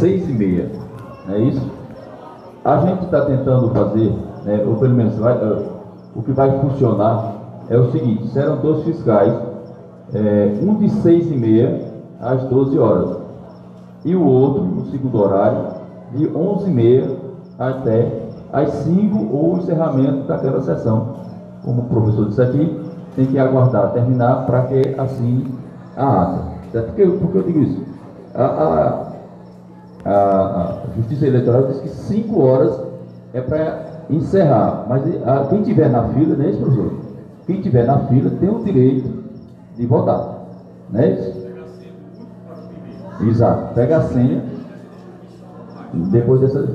seis e meia. É isso? A gente está tentando fazer, né, ou pelo menos vai, uh, o que vai funcionar é o seguinte, serão dois fiscais, é, um de seis e meia às 12 horas, e o outro, no segundo horário, de onze e meia até às 5 ou o encerramento daquela sessão. Como o professor disse aqui, tem que aguardar terminar para que assine a ata. Que, por que eu digo isso? A, a, a, Justiça Eleitoral diz que 5 horas é para encerrar, mas a, quem tiver na fila, é isso, professor? Quem tiver na fila tem o direito de votar, é isso? Exato, pega a senha depois dessa.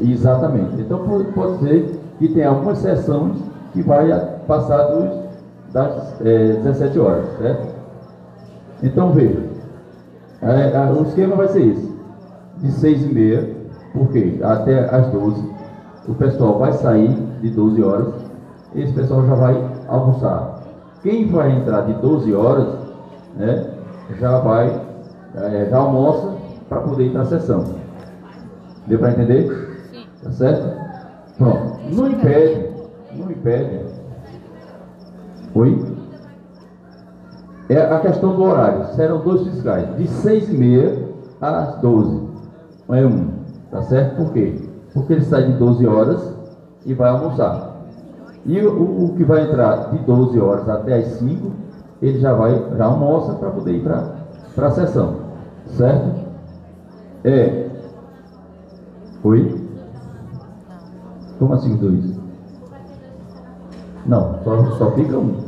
Exatamente. Então pode ser que tenha algumas sessões que vai passar dos, das é, 17 horas, certo? Então veja, é, o esquema vai ser esse, de 6 e meia, porque até as 12, o pessoal vai sair de 12 horas, esse pessoal já vai almoçar. Quem vai entrar de 12 horas, né, já vai, é, já almoça para poder ir para a sessão. Deu para entender? Sim. Tá certo? Pronto. Não impede, não impede. Oi? É a questão do horário. Serão dois fiscais, de 6 e meia às 12. É um. Tá certo? Por quê? Porque ele sai de 12 horas e vai almoçar. E o, o que vai entrar de 12 horas até as 5, ele já vai, já almoça para poder ir para a sessão. Certo? É. Oi? Como assim dois? Não, só, só fica um.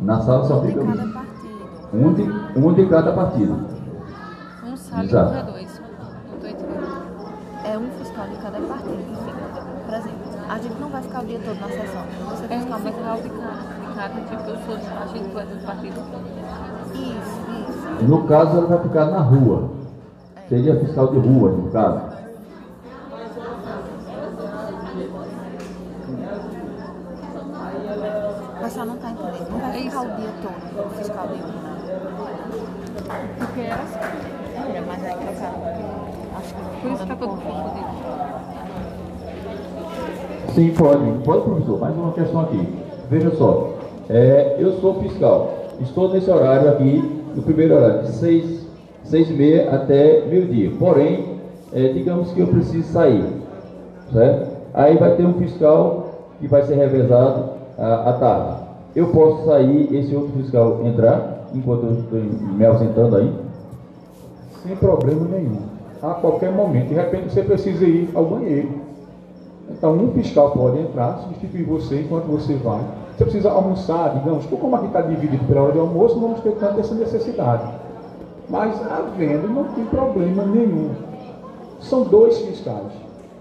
Na sala só fica um. Um de, um de cada partido. Um sabe Exato. e dois. Não estou entendendo. É um fiscal de cada partido que fica. Por exemplo, a gente não vai ficar o dia todo na sessão. Você é fiscal um fiscal de cada, tipo, eu sou de partido, tu é do partido. Isso, isso. No caso, ela vai ficar na rua. É. Seria fiscal de rua, no caso. pessoal não está entendendo. Não vai é ficar o dia todo o fiscal de urna. Porque é assim. É, mas aí porque acho que por isso está todo confundido. Sim, pode. Pode, professor. Mais uma questão aqui. Veja só. É, eu sou fiscal. Estou nesse horário aqui, no primeiro horário, de 6, seis e meia até meio-dia. Porém, é, digamos que eu preciso sair. Certo? Aí vai ter um fiscal que vai ser revezado à, tarde. Eu posso sair, esse outro fiscal entrar, enquanto eu estou me ausentando aí? Sem problema nenhum. A qualquer momento. De repente você precisa ir ao banheiro. Então um fiscal pode entrar, substituir você enquanto você vai. Você precisa almoçar, digamos, como aqui está dividido pela hora de almoço, não vamos ter tanta essa necessidade. Mas havendo, não tem problema nenhum. São dois fiscais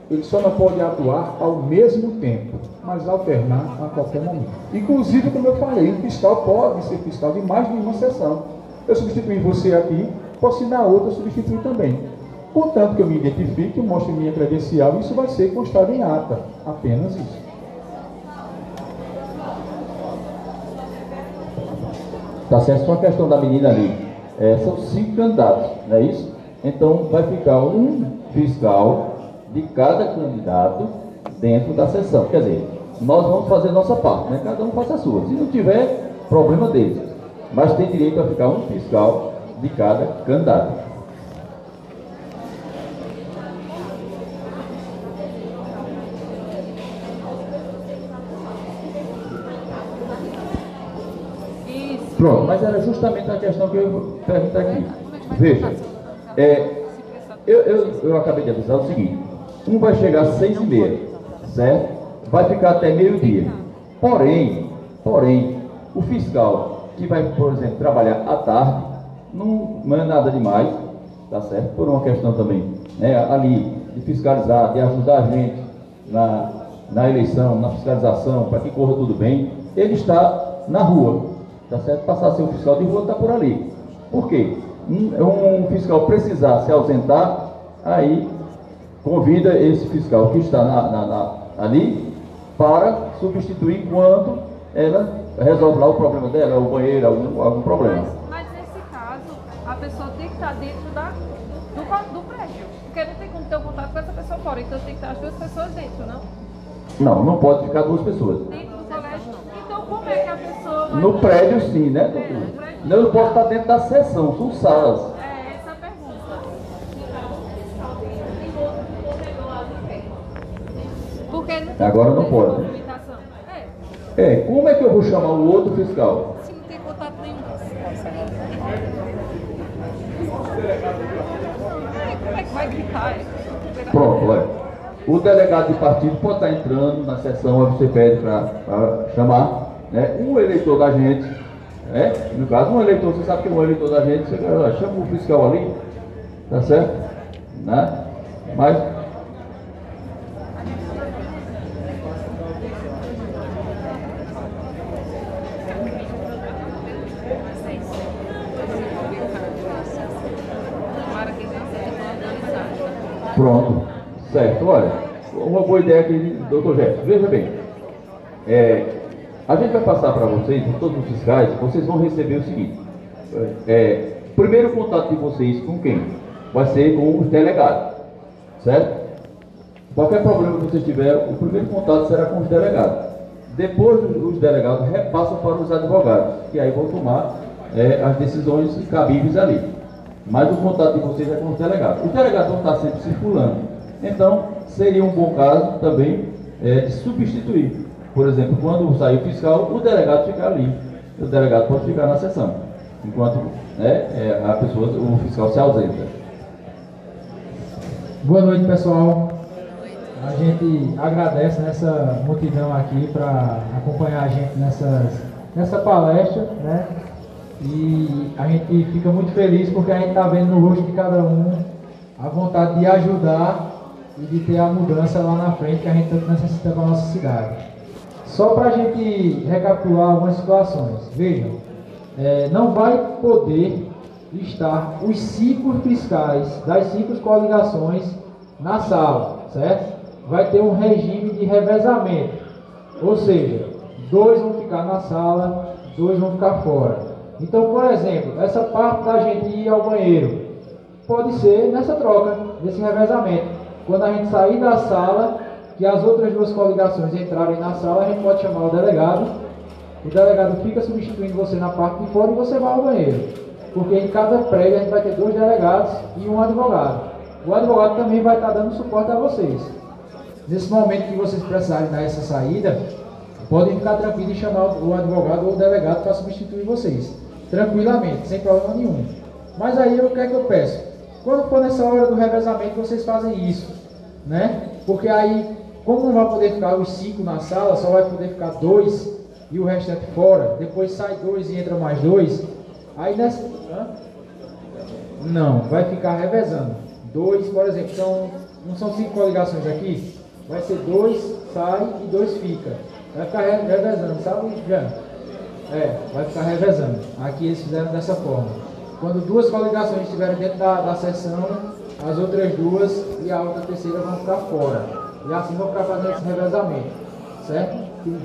ele só não pode atuar ao mesmo tempo, mas alternar a qualquer momento. Inclusive, como eu falei, um fiscal pode ser fiscal de mais de uma sessão. Eu substituir você aqui, posso ir na outra substituir também. Portanto, que eu me identifique, mostre minha credencial, isso vai ser constado em ata. Apenas isso. Tá certo? Só a questão da menina ali. É, são cinco candidatos, não é isso? Então vai ficar um fiscal de cada candidato dentro da sessão. Quer dizer, nós vamos fazer nossa parte, né? cada um faça a sua. Se não tiver, problema deles. Mas tem direito a ficar um fiscal de cada candidato. Pronto, mas era justamente a questão que eu perguntar aqui. Veja, é, eu, eu, eu acabei de avisar o seguinte, um vai chegar às seis e meia, certo? Vai ficar até meio-dia. Porém, porém, o fiscal que vai, por exemplo, trabalhar à tarde, não, não é nada demais, tá certo? Por uma questão também, né, ali, de fiscalizar, de ajudar a gente na, na eleição, na fiscalização, para que corra tudo bem, ele está na rua, tá certo? Passar a ser um fiscal de rua está por ali. Por quê? Um, um fiscal precisar se ausentar, aí convida esse fiscal que está na, na, na, ali para substituir enquanto ela resolve lá o problema dela, o banheiro, algum, algum problema. Mas, mas, nesse caso, a pessoa tem que estar dentro da, do, do prédio. Porque não tem como ter um contato com essa pessoa fora, então tem que estar as duas pessoas dentro, não? Não, não pode ficar duas pessoas. Dentro como é que a pessoa vai... No prédio sim, né, doutor? Não, eu posso estar dentro da sessão, são salas. É, essa é a pergunta. Porque não Agora não pode. É, É, como é que eu vou chamar o outro fiscal? se não tem contato nenhum. É, como é que vai gritar? É? Pronto, olha. O delegado de partido pode estar entrando na sessão, aí você pede para chamar né, um eleitor da gente. Né? No caso, um eleitor, você sabe que é um eleitor da gente, você ó, chama o fiscal ali, tá certo? Né? Mas. Pronto, certo. Olha, uma boa ideia aqui, doutor Jefferson. Veja bem, é, a gente vai passar para vocês, todos os fiscais, vocês vão receber o seguinte. É, primeiro contato de vocês com quem? Vai ser com os delegados, certo? Qualquer problema que vocês tiverem, o primeiro contato será com os delegados. Depois os delegados repassam para os advogados, que aí vão tomar é, as decisões cabíveis ali. Mas o contato de vocês é com os delegados. Os delegados vão estar sempre circulando. Então, seria um bom caso também é, de substituir. Por exemplo, quando sair o fiscal, o delegado fica ali. O delegado pode ficar na sessão, enquanto né, é, a pessoa, o fiscal se ausenta. Boa noite, pessoal. A gente agradece nessa multidão aqui para acompanhar a gente nessas, nessa palestra, né? E a gente fica muito feliz porque a gente está vendo no rosto de cada um a vontade de ajudar e de ter a mudança lá na frente que a gente tanto necessita para a nossa cidade. Só para a gente recapitular algumas situações. Vejam, é, não vai poder estar os cinco fiscais das cinco coligações na sala, certo? Vai ter um regime de revezamento, ou seja, dois vão ficar na sala, dois vão ficar fora. Então, por exemplo, essa parte da gente ir ao banheiro pode ser nessa troca, nesse revezamento. Quando a gente sair da sala, que as outras duas coligações entrarem na sala, a gente pode chamar o delegado. O delegado fica substituindo você na parte de fora e você vai ao banheiro. Porque em cada prédio a gente vai ter dois delegados e um advogado. O advogado também vai estar dando suporte a vocês. Nesse momento que vocês precisarem dar essa saída, podem ficar tranquilos e chamar o advogado ou o delegado para substituir vocês. Tranquilamente, sem problema nenhum. Mas aí o que é que eu peço? Quando for nessa hora do revezamento, vocês fazem isso. Né? Porque aí, como não vai poder ficar os cinco na sala, só vai poder ficar dois e o restante fora. Depois sai dois e entra mais dois. Aí nessa. Hã? Não, vai ficar revezando. Dois, por exemplo, são, não são cinco coligações aqui? Vai ser dois, sai e dois fica. Vai ficar re- revezando, sabe, Jean? É, vai ficar revezando. Aqui eles fizeram dessa forma. Quando duas coligações estiverem dentro da, da sessão, as outras duas e a outra terceira vão ficar fora. E vão ficar fazendo esse revezamento, certo?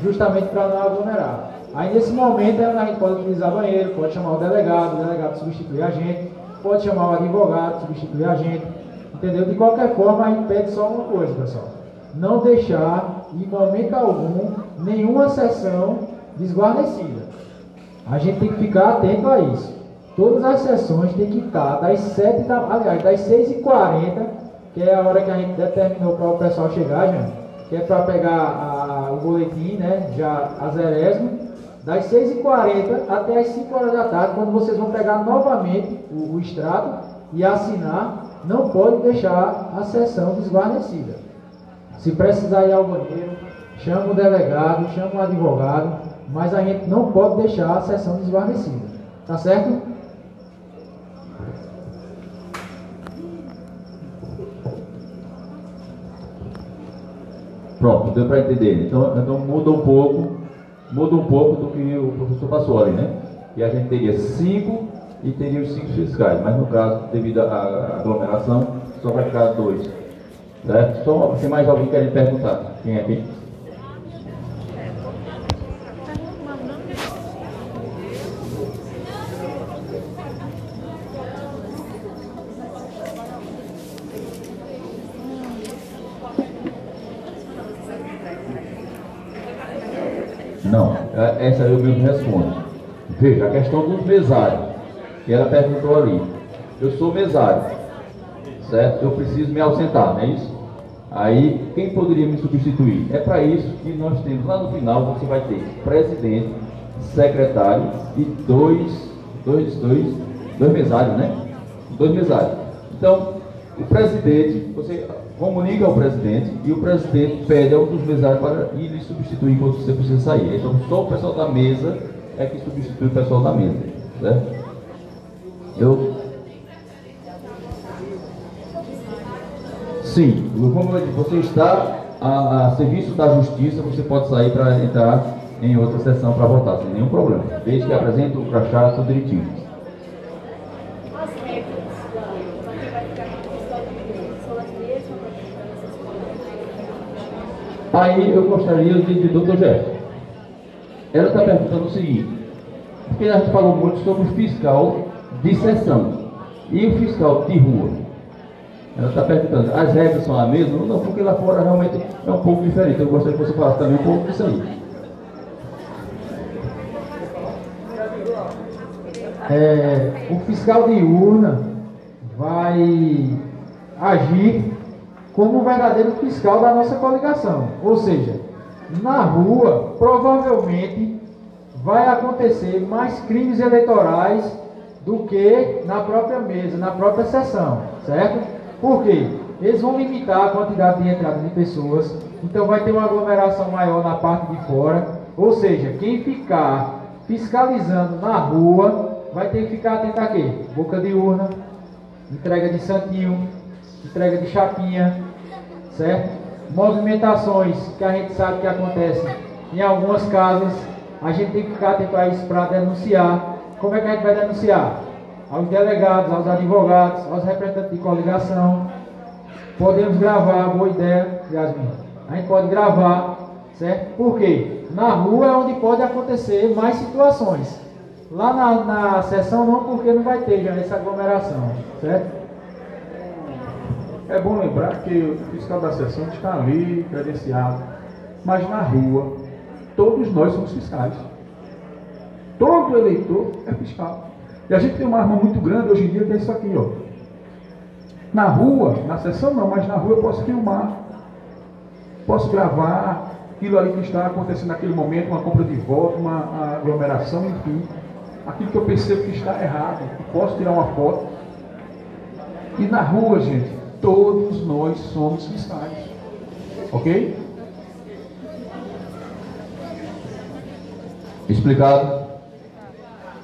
Justamente para não aglomerar. Aí nesse momento é a gente pode utilizar banheiro, pode chamar o delegado, o delegado substituir a gente, pode chamar o advogado, substituir a gente, entendeu? De qualquer forma, a gente pede só uma coisa, pessoal. Não deixar, em momento algum, nenhuma sessão desguarnecida. A gente tem que ficar atento a isso. Todas as sessões têm que estar das 7 da, aliás, das 6h40, que é a hora que a gente determinou para o pessoal chegar, já, que é para pegar a- o boletim, né, já a zerésimo, das 6h40 até as 5 horas da tarde, quando vocês vão pegar novamente o, o extrato e assinar, não pode deixar a sessão desguarnecida. Se precisar ir ao banheiro, chama o delegado, chama o advogado, mas a gente não pode deixar a sessão desguarnecida. Tá certo? Pronto, deu para entender. Então, então muda um pouco, muda um pouco do que o professor passou ali, né? E a gente teria cinco e teria os cinco fiscais, mas no caso, devido à aglomeração, só vai ficar dois. Certo? Só tem mais alguém querendo perguntar? Quem é aqui? Não, é, essa eu mesmo respondo. Veja, a questão dos mesários, que ela perguntou ali. Eu sou mesário, certo? Eu preciso me ausentar, não é isso? Aí, quem poderia me substituir? É para isso que nós temos lá no final, você vai ter presidente, secretário e dois, dois, dois, dois mesários, né? Dois mesários. Então, o presidente, você comunica ao presidente e o presidente pede a um dos mesários para ir lhe substituir quando você precisa sair. Então, só o pessoal da mesa é que substitui o pessoal da mesa, certo? Eu Sim, como eu disse, você está a, a, serviço da justiça, você pode sair para entrar em outra sessão para votar, sem nenhum problema, desde que apresente o crachá tudo direitinho. Aí eu gostaria de, de doutor Jefferson. Ela está perguntando o seguinte, porque a gente falou muito sobre o fiscal de sessão e o fiscal de rua. Ela está perguntando, as regras são as mesmas? Não, porque lá fora realmente é um pouco diferente. Eu gostaria que você falasse também um pouco disso aí. É, o fiscal de urna vai agir como um verdadeiro fiscal da nossa coligação. Ou seja, na rua, provavelmente vai acontecer mais crimes eleitorais do que na própria mesa, na própria sessão, certo? Por quê? Eles vão limitar a quantidade de entrada de pessoas, então vai ter uma aglomeração maior na parte de fora. Ou seja, quem ficar fiscalizando na rua vai ter que ficar atento a quê? Boca de urna, entrega de santinho, entrega de chapinha, certo? Movimentações que a gente sabe que acontecem em algumas casas, a gente tem que ficar atento a isso para denunciar. Como é que a gente vai denunciar? aos delegados, aos advogados, aos representantes de coligação. Podemos gravar, boa ideia, Yasmin. A gente pode gravar, certo? Por quê? Na rua é onde pode acontecer mais situações. Lá na, na sessão não, porque não vai ter já essa aglomeração, certo? É bom lembrar que o fiscal da sessão está ali, credenciado. Mas na rua, todos nós somos fiscais. Todo eleitor é fiscal. E a gente tem uma arma muito grande hoje em dia que é isso aqui, ó. Na rua, na sessão não, mas na rua eu posso filmar. Posso gravar aquilo ali que está acontecendo naquele momento, uma compra de voto, uma aglomeração, enfim. Aquilo que eu percebo que está errado. Posso tirar uma foto. E na rua, gente, todos nós somos fiscais. Ok? Explicado?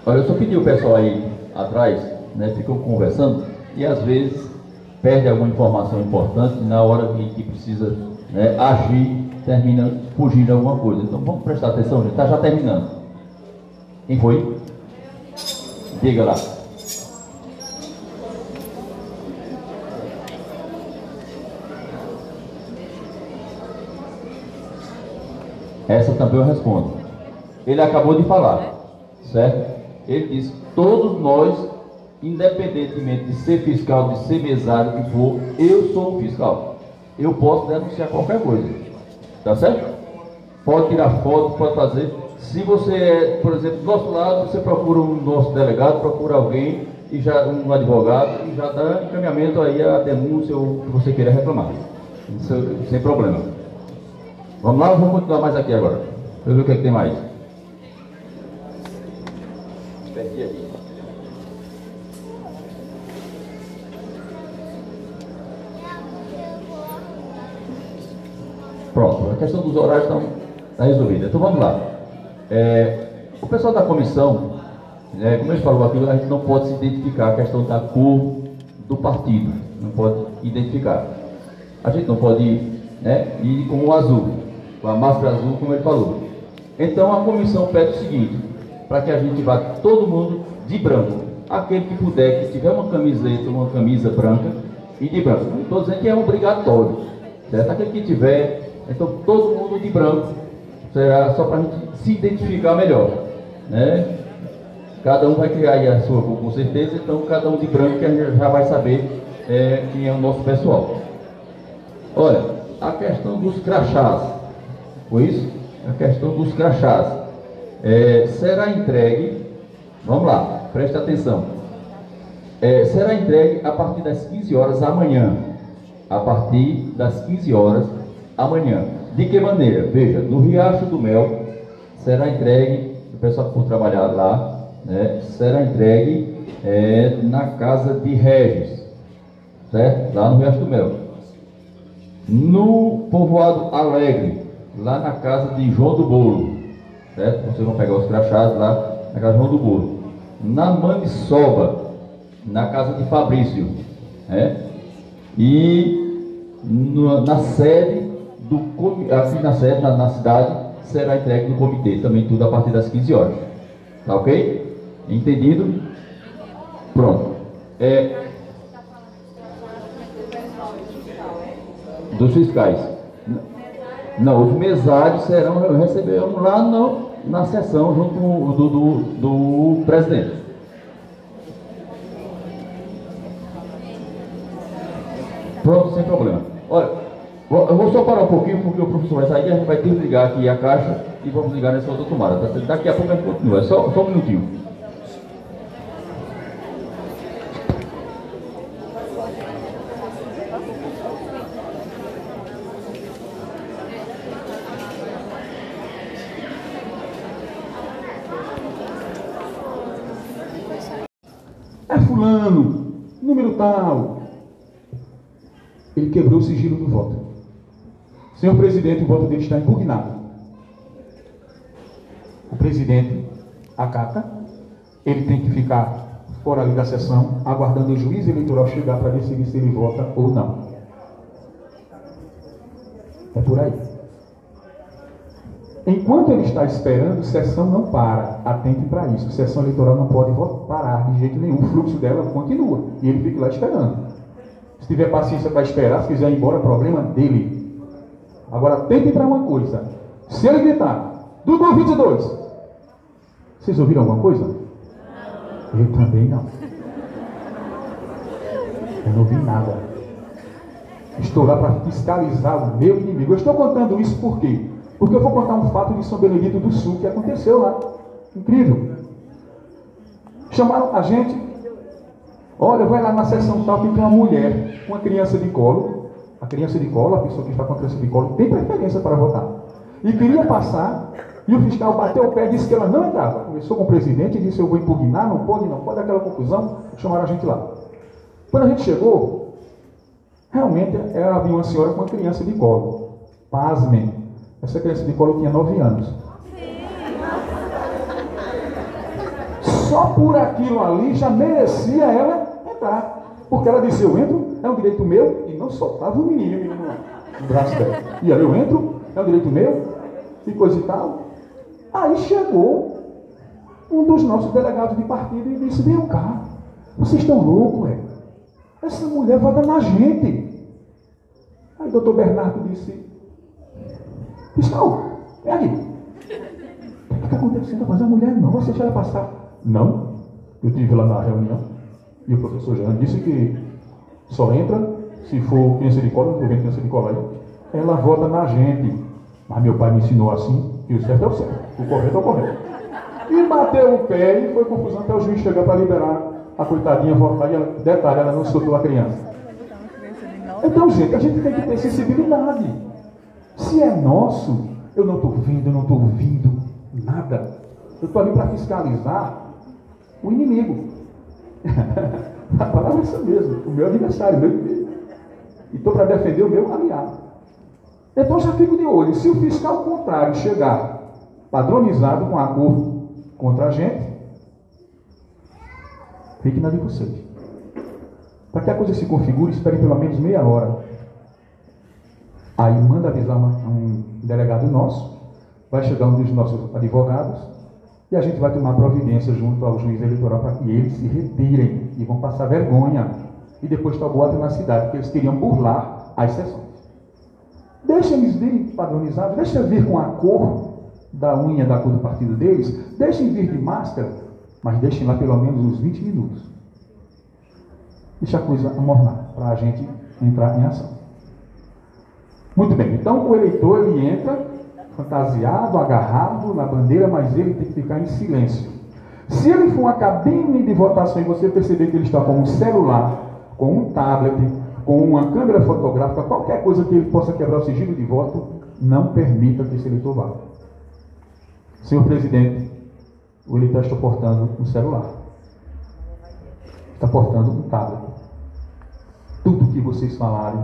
Olha, eu só pedi o pessoal aí atrás, né, ficou conversando e às vezes perde alguma informação importante na hora que, que precisa né, agir, termina fugindo alguma coisa. Então vamos prestar atenção, gente. Está já terminando. Quem foi? Diga lá. Essa também eu respondo. Ele acabou de falar, certo? Ele diz: todos nós, independentemente de ser fiscal, de ser mesário, que for, eu sou um fiscal. Eu posso denunciar qualquer coisa. Tá certo? Pode tirar foto, pode fazer. Se você é, por exemplo, do nosso lado, você procura um nosso delegado, procura alguém, e já, um advogado, e já dá encaminhamento aí a denúncia ou o que você queira reclamar. Sem problema. Vamos lá, vamos continuar mais aqui agora. Deixa ver o que, é que tem mais. Pronto, a questão dos horários está tá resolvida. Então vamos lá. É, o pessoal da comissão, né, como gente falou aqui, a gente não pode se identificar a questão da cor do partido. Não pode identificar. A gente não pode né, ir com o azul, com a máscara azul, como ele falou. Então a comissão pede o seguinte, para que a gente vá todo mundo de branco. Aquele que puder, que tiver uma camiseta, uma camisa branca e de branco. Não estou dizendo que é obrigatório. Certo? Aquele que tiver então todo mundo de branco será só para a gente se identificar melhor. Né? Cada um vai criar aí a sua com certeza, então cada um de branco que a gente já vai saber é, quem é o nosso pessoal. Olha, a questão dos crachás, foi isso? a questão dos crachás. É, será entregue, vamos lá, preste atenção. É, será entregue a partir das 15 horas amanhã. A partir das 15 horas amanhã. De que maneira? Veja, no Riacho do Mel será entregue, o pessoal que for trabalhar lá, né, será entregue é, na casa de Regis, certo? Lá no Riacho do Mel. No povoado Alegre, lá na casa de João do Bolo, certo? Vocês vão pegar os crachás lá na casa de João do Bolo. Na Maniçoba, na casa de Fabrício, né? E no, na sede do aqui na sede, na, na cidade, será entregue no comitê, também tudo a partir das 15 horas. Tá ok? Entendido? Pronto. É, dos fiscais. Não, os mesários serão receberão lá no, na sessão junto do, do, do presidente. Pronto, sem problema. Olha, eu vou só parar um pouquinho porque o professor vai sair, a gente vai desligar aqui a caixa e vamos ligar nessa outra tomada. Daqui a pouco a gente continua. É só, só um minutinho. Fulano, número tal. Ele quebrou o sigilo do voto. Senhor presidente, o voto dele está impugnado. O presidente acata, ele tem que ficar fora ali da sessão, aguardando o juiz eleitoral chegar para decidir se ele vota ou não. É por aí. Enquanto ele está esperando, sessão não para. Atente para isso. Sessão eleitoral não pode parar de jeito nenhum. O fluxo dela continua. E ele fica lá esperando. Se tiver paciência para esperar, se quiser ir embora, problema dele. Agora, atente para uma coisa. Se ele gritar, Dudu 22, vocês ouviram alguma coisa? Eu também não. Eu não ouvi nada. Estou lá para fiscalizar o meu inimigo. Eu estou contando isso por quê? Porque eu vou contar um fato de São Benedito do Sul que aconteceu lá. Incrível. Chamaram a gente. Olha, vai lá na sessão tal que tem uma mulher, uma criança de colo. A criança de colo, a pessoa que está com a criança de colo, tem preferência para votar. E queria passar, e o fiscal bateu o pé e disse que ela não entrava. Começou com o presidente e disse: Eu vou impugnar, não pode, não pode, aquela confusão. Chamaram a gente lá. Quando a gente chegou, realmente havia uma senhora com uma criança de colo. Pasmem. Essa criança de colo tinha 9 anos. Só por aquilo ali já merecia ela entrar. Porque ela disse, eu entro, é um direito meu, e não soltava o menino, o menino no braço dela. E aí eu entro, é um direito meu, e coisa e tal. Aí chegou um dos nossos delegados de partido e disse, vem cá, vocês estão loucos, é? Essa mulher vai dar na gente. Aí o doutor Bernardo disse, Fiscal, é aqui. O que está acontecendo? Mas a mulher não, você deixa ela passar. Não. Eu tive lá na reunião e o professor Jean disse que só entra se for criança de cola, não vendo criança de aí. Ela vota na gente. Mas meu pai me ensinou assim, que o certo é o certo, o correto é o correto. E bateu o pé e foi confusão até o juiz chegar para liberar a coitadinha votar. E detalhe, ela não soltou a criança. Então, gente, a gente tem que ter sensibilidade. Se é nosso, eu não estou vendo, eu não estou ouvindo nada. Eu estou ali para fiscalizar o inimigo. a palavra é essa mesmo, o meu adversário, o meu inimigo. E estou para defender o meu aliado. Então já fico de olho. Se o fiscal contrário chegar padronizado com acordo contra a gente, fique na de vocês. Para que a coisa se configure, espere pelo menos meia hora Aí manda avisar um delegado nosso, vai chegar um dos nossos advogados e a gente vai tomar providência junto ao juiz eleitoral para que eles se retirem e vão passar vergonha. E depois o boato na cidade, porque eles queriam burlar as sessões. Deixa eles virem padronizados, deixa vir com a cor da unha da cor do partido deles, deixem vir de máscara, mas deixem lá pelo menos uns 20 minutos. Deixa a coisa amornar para a gente entrar em ação. Muito bem, então o eleitor ele entra, fantasiado, agarrado na bandeira, mas ele tem que ficar em silêncio. Se ele for uma cabine de votação e você perceber que ele está com um celular, com um tablet, com uma câmera fotográfica, qualquer coisa que ele possa quebrar o sigilo de voto, não permita que esse eleitor vá. Senhor presidente, o eleitor está portando um celular. Está portando um tablet. Tudo que vocês falarem,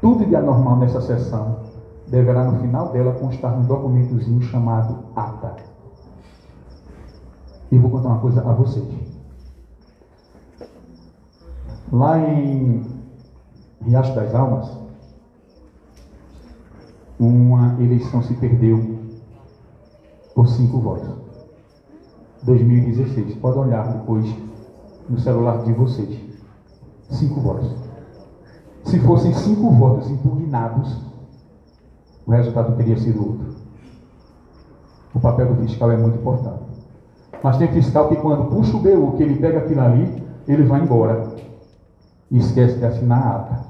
tudo de anormal nessa sessão, deverá no final dela constar num documentozinho chamado ata. E vou contar uma coisa a vocês. Lá em Riacho das Almas, uma eleição se perdeu por cinco votos. 2016. Pode olhar depois no celular de vocês. Cinco votos. Se fossem cinco votos impugnados, o resultado teria sido outro. O papel do fiscal é muito importante. Mas tem fiscal que quando puxa o BU, que ele pega aquilo ali, ele vai embora. E esquece de assinar a ata.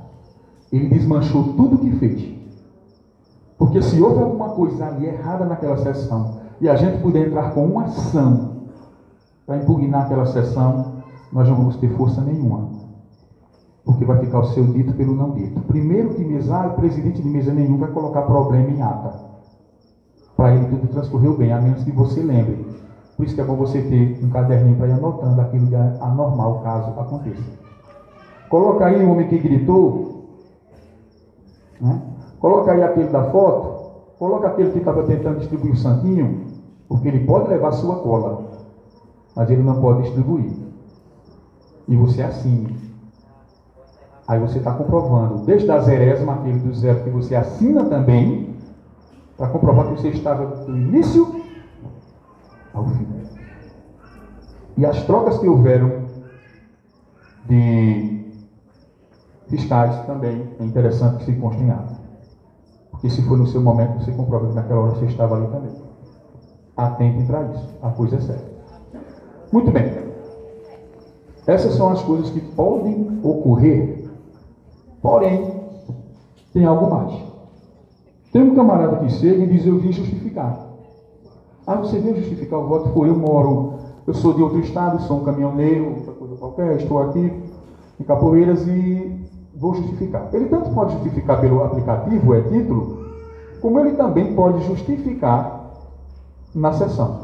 Ele desmanchou tudo o que fez. Porque se houve alguma coisa ali errada naquela sessão, e a gente puder entrar com uma ação para impugnar aquela sessão, nós não vamos ter força nenhuma. Porque vai ficar o seu dito pelo não dito. Primeiro que mesa, o presidente de mesa nenhum vai colocar problema em ata. Para ele tudo transcorreu bem, a menos que você lembre. Por isso que é bom você ter um caderninho para ir anotando aquilo de anormal caso aconteça. Coloca aí o homem que gritou. Né? Coloca aí aquele da foto. Coloca aquele que estava tentando distribuir o santinho. Porque ele pode levar sua cola, mas ele não pode distribuir. E você assine. Aí você está comprovando, desde a zerésima, aquele do zero que você assina também, para comprovar que você estava do início ao fim. E as trocas que houveram de fiscais também é interessante que se constem em ato. Porque se for no seu momento, você comprova que naquela hora você estava ali também atentem para isso. A coisa é séria. Muito bem. Essas são as coisas que podem ocorrer. Porém, tem algo mais. Tem um camarada que chega e diz: Eu vim justificar. Ah, você veio justificar o voto? Foi, eu moro, eu sou de outro estado, sou um caminhoneiro, outra coisa qualquer, estou aqui em Capoeiras e vou justificar. Ele tanto pode justificar pelo aplicativo, é título, como ele também pode justificar na sessão.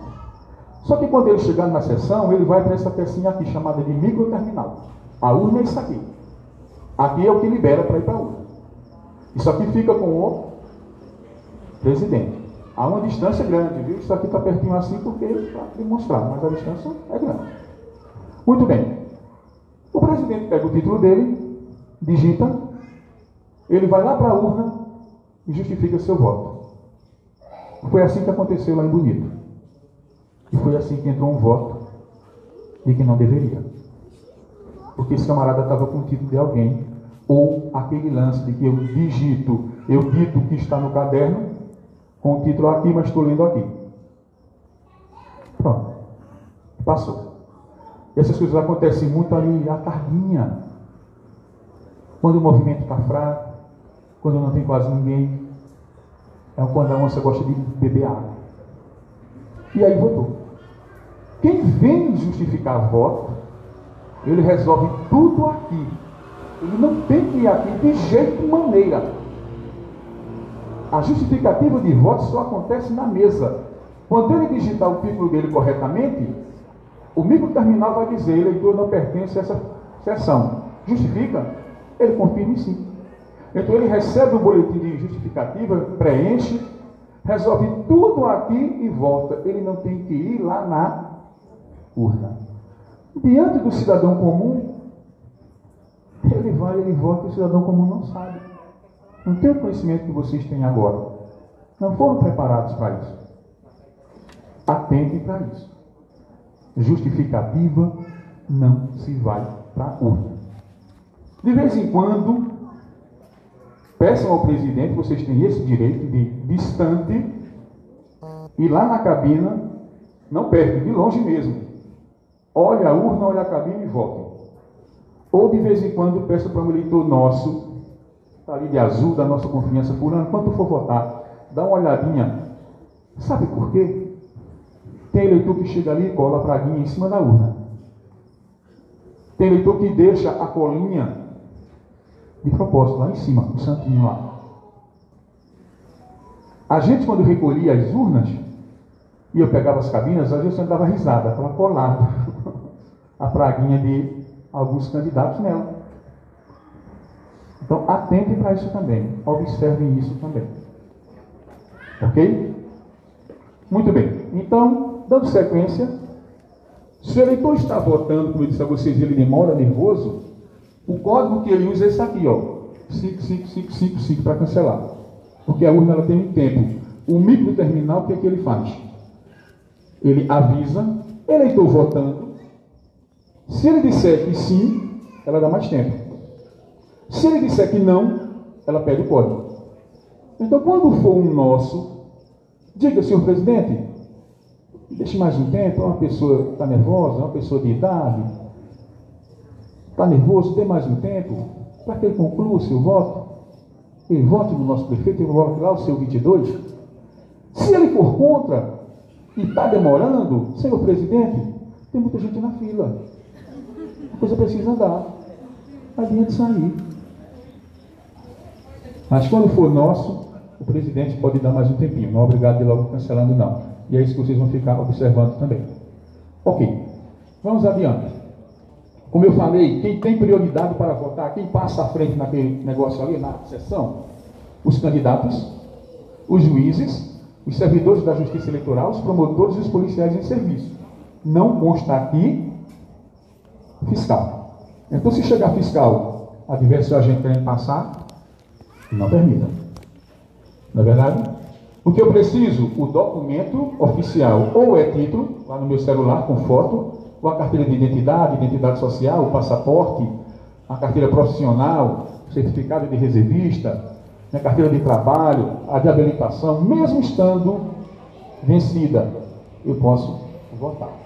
Só que quando ele chegar na sessão, ele vai para essa pecinha aqui, chamada de microterminal. A urna é isso aqui. Aqui é o que libera para ir para a urna. Isso aqui fica com o presidente. Há uma distância grande, viu? Isso aqui está pertinho assim porque para demonstrar, mas a distância é grande. Muito bem. O presidente pega o título dele, digita, ele vai lá para a urna e justifica seu voto. Foi assim que aconteceu lá em Bonito. E foi assim que entrou um voto de que não deveria. Porque esse camarada estava com o título de alguém, ou aquele lance de que eu digito, eu dito o que está no caderno, com o título aqui, mas estou lendo aqui. Pronto. Passou. Essas coisas acontecem muito ali à tardinha. Quando o movimento está fraco, quando não tem quase ninguém, é quando a onça gosta de beber água. E aí votou. Quem vem justificar voto, ele resolve tudo aqui. Ele não tem que ir aqui de jeito maneira. A justificativa de voto só acontece na mesa. Quando ele digitar o título dele corretamente, o microterminal vai dizer, eleitor não pertence a essa sessão. Justifica? Ele confirma sim. Então ele recebe o boletim de justificativa, preenche, resolve tudo aqui e volta. Ele não tem que ir lá na urna. Diante do cidadão comum, ele vai, ele volta e o cidadão comum não sabe. Não tem o conhecimento que vocês têm agora. Não foram preparados para isso. Atentem para isso. Justificativa não se vai para a urna. De vez em quando, Peçam ao presidente, vocês têm esse direito de distante, ir lá na cabina, não perto, de longe mesmo. Olha a urna, olha a cabina e votem. Ou de vez em quando peça para um eleitor nosso, está ali de azul, da nossa confiança, fulano, quando for votar, dá uma olhadinha Sabe por quê? Tem eleitor que chega ali e cola a praguinha em cima da urna. Tem eleitor que deixa a colinha de propósito lá em cima, o santinho lá. A gente, quando recolhia as urnas, e eu pegava as cabinas, às vezes eu dava risada, estava colado a praguinha de alguns candidatos nela. Então, atentem para isso também. Observem isso também. Ok? Muito bem. Então, dando sequência, se o eleitor está votando, como eu disse a vocês, ele demora nervoso, o código que ele usa é esse aqui, ó. 55555 para cancelar. Porque a urna ela tem um tempo. O microterminal, o que é que ele faz? Ele avisa, eleitor votando. Se ele disser que sim, ela dá mais tempo. Se ele disser que não, ela pede o código. Então, quando for um nosso, diga, senhor presidente, deixe mais um tempo, uma pessoa está nervosa, uma pessoa de idade, está nervoso, dê mais um tempo, para que ele conclua o seu voto. Ele vote no nosso prefeito, ele vote lá o seu 22. Se ele for contra e está demorando, senhor presidente, tem muita gente na fila. Coisa precisa andar. Adiante sair. Mas quando for nosso, o presidente pode dar mais um tempinho. Não é obrigado de logo cancelando, não. E é isso que vocês vão ficar observando também. Ok. Vamos adiante. Como eu falei, quem tem prioridade para votar, quem passa à frente naquele negócio ali, na sessão, os candidatos, os juízes, os servidores da justiça eleitoral, os promotores e os policiais em serviço. Não consta aqui fiscal. Então, se chegar fiscal, adversário agente querendo passar, não permita. Não é verdade? O que eu preciso? O documento oficial. Ou é título, lá no meu celular com foto, ou a carteira de identidade, identidade social, o passaporte, a carteira profissional, certificado de reservista, a carteira de trabalho, a de habilitação, mesmo estando vencida, eu posso votar.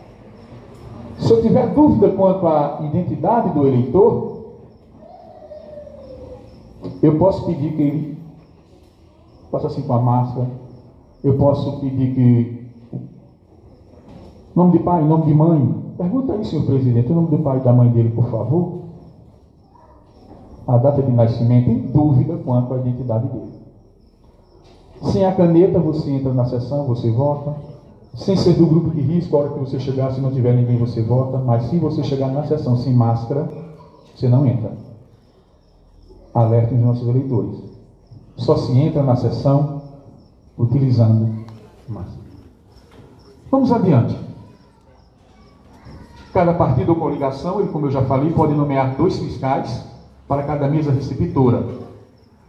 Se eu tiver dúvida quanto à identidade do eleitor, eu posso pedir que ele faça assim com a máscara. Eu posso pedir que. Nome de pai, nome de mãe. Pergunta aí, senhor presidente, o nome do pai e da mãe dele, por favor. A data de nascimento, em dúvida quanto à identidade dele. Sem a caneta, você entra na sessão, você vota. Sem ser do grupo de risco, a hora que você chegar, se não tiver ninguém, você vota. Mas se você chegar na sessão sem máscara, você não entra alertem os nossos eleitores. Só se entra na sessão utilizando máscara. Vamos adiante. Cada partido ou coligação, ele, como eu já falei, pode nomear dois fiscais para cada mesa receptora.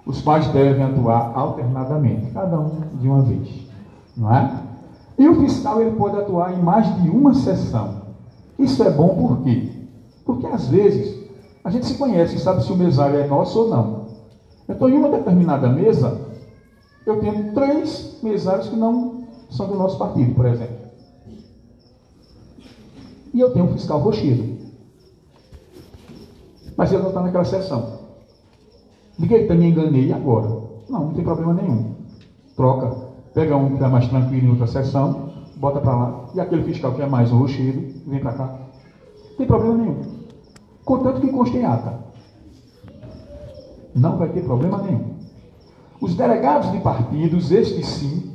Os quais devem atuar alternadamente, cada um de uma vez. Não é? E o fiscal ele pode atuar em mais de uma sessão. Isso é bom por quê? Porque às vezes a gente se conhece e sabe se o mesário é nosso ou não. Então, em uma determinada mesa, eu tenho três mesários que não são do nosso partido, por exemplo. E eu tenho um fiscal roxido. Mas ele não está naquela sessão. Liguei, também enganei, e agora? Não, não tem problema nenhum. Troca, pega um que está mais tranquilo em outra sessão, bota para lá, e aquele fiscal que é mais roxido, vem para cá. Não tem problema nenhum contanto que conste em ata. Não vai ter problema nenhum. Os delegados de partidos, estes sim,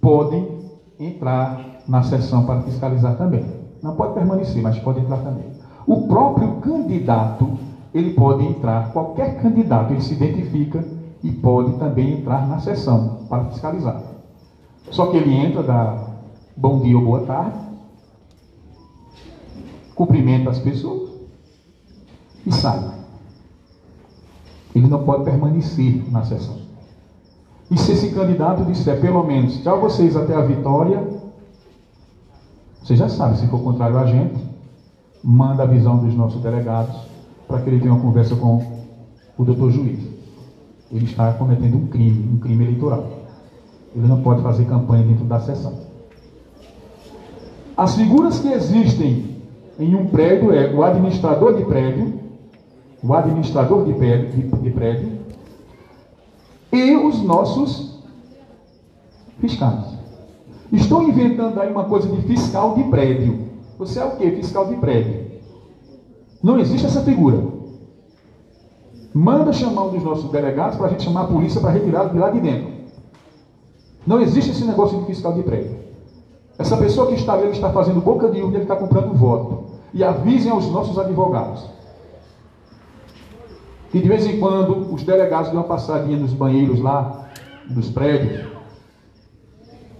podem entrar na sessão para fiscalizar também. Não pode permanecer, mas pode entrar também. O próprio candidato, ele pode entrar, qualquer candidato, ele se identifica e pode também entrar na sessão para fiscalizar. Só que ele entra, dá bom dia ou boa tarde, cumprimenta as pessoas, e sai. Ele não pode permanecer na sessão. E se esse candidato disser pelo menos tchau vocês até a vitória, você já sabe, se for contrário a gente, manda a visão dos nossos delegados para que ele tenha uma conversa com o doutor juiz. Ele está cometendo um crime, um crime eleitoral. Ele não pode fazer campanha dentro da sessão. As figuras que existem em um prédio é o administrador de prédio, o administrador de prédio, de, de prédio e os nossos fiscais. Estão inventando aí uma coisa de fiscal de prédio. Você é o que? Fiscal de prédio. Não existe essa figura. Manda chamar um dos nossos delegados para a gente chamar a polícia para retirá-lo de lá de dentro. Não existe esse negócio de fiscal de prédio. Essa pessoa que está ali, ele está fazendo boca de urna, ele está comprando voto. E avisem aos nossos advogados. Que de vez em quando os delegados dão uma passadinha nos banheiros lá, dos prédios.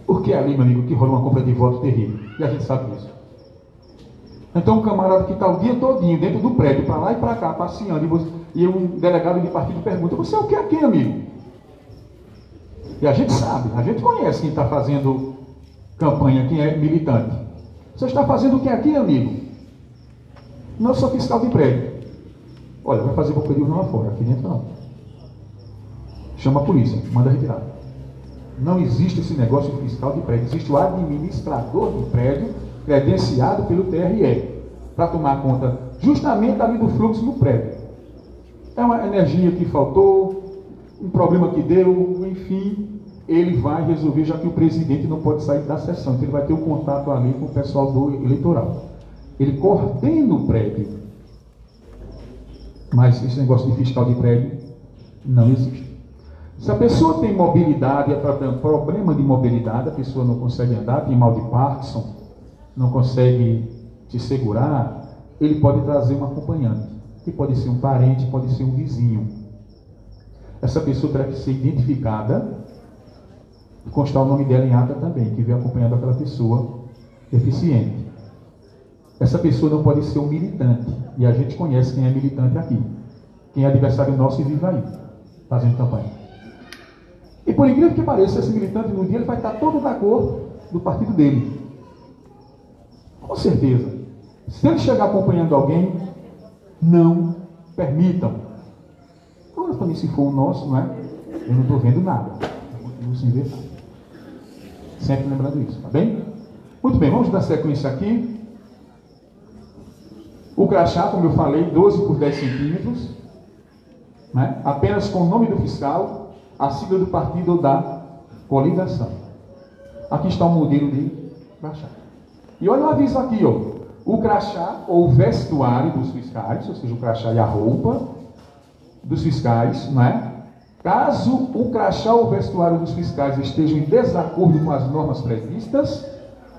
Porque é ali, meu amigo, que rola uma compra de voto terrível. E a gente sabe disso. Então, um camarada que está o dia todinho dentro do prédio, para lá e para cá, passeando, e, você, e, um delegado de partido pergunta: Você é o que aqui, amigo? E a gente sabe, a gente conhece quem está fazendo campanha, quem é militante. Você está fazendo o que aqui, amigo? Não sou fiscal de prédio. Olha, vai fazer boca de urna lá fora, aqui dentro não. Chama a polícia, manda retirar. Não existe esse negócio de fiscal de prédio, existe o administrador do prédio credenciado pelo TRE, para tomar conta justamente ali do fluxo do prédio. É uma energia que faltou, um problema que deu, enfim, ele vai resolver, já que o presidente não pode sair da sessão, então ele vai ter um contato ali com o pessoal do eleitoral. Ele coordena o prédio. Mas esse negócio de fiscal de prédio não existe. Se a pessoa tem mobilidade, é problema de mobilidade, a pessoa não consegue andar, tem mal de Parkinson, não consegue te segurar, ele pode trazer um acompanhante, que pode ser um parente, pode ser um vizinho. Essa pessoa terá que ser identificada e constar o nome dela em ata também, que vem acompanhando aquela pessoa deficiente. Essa pessoa não pode ser um militante, e a gente conhece quem é militante aqui. Quem é adversário nosso e vive aí, fazendo campanha. E por incrível que pareça, esse militante no dia ele vai estar todo da cor do partido dele. Com certeza. Se ele chegar acompanhando alguém, não permitam. Agora também se for o nosso, não é? Eu não estou vendo nada. Continuo sem ver nada. Sempre lembrando isso, tá bem? Muito bem, vamos dar sequência aqui. O crachá, como eu falei, 12 por 10 centímetros. Né? Apenas com o nome do fiscal, a sigla do partido ou da coligação. Aqui está o modelo de crachá. E olha o aviso aqui, ó. O crachá ou vestuário dos fiscais, ou seja, o crachá e a roupa dos fiscais, não é? Caso o crachá ou vestuário dos fiscais estejam em desacordo com as normas previstas,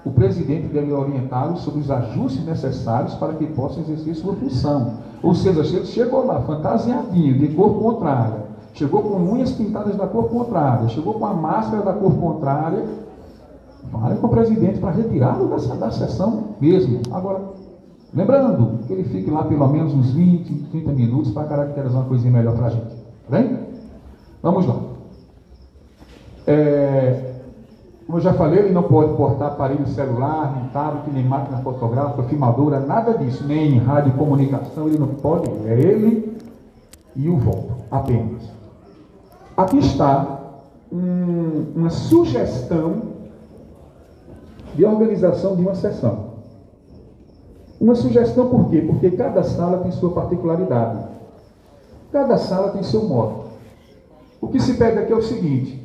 o presidente deve orientá-los sobre os ajustes necessários para que possam exercer sua função. Ou seja, chegou lá fantasiadinho, de cor contrária, chegou com unhas pintadas da cor contrária, chegou com a máscara da cor contrária, Fale com o presidente para retirá-lo da sessão mesmo. Agora, lembrando que ele fique lá pelo menos uns 20, 30 minutos para caracterizar uma coisinha melhor para a gente. Tá bem? Vamos lá. É, como eu já falei, ele não pode portar aparelho celular, nem tablet, nem máquina fotográfica, filmadora, nada disso, nem rádio comunicação, ele não pode. É ele e o voto, apenas. Aqui está um, uma sugestão de organização de uma sessão. Uma sugestão por quê? Porque cada sala tem sua particularidade. Cada sala tem seu modo. O que se pede aqui é o seguinte: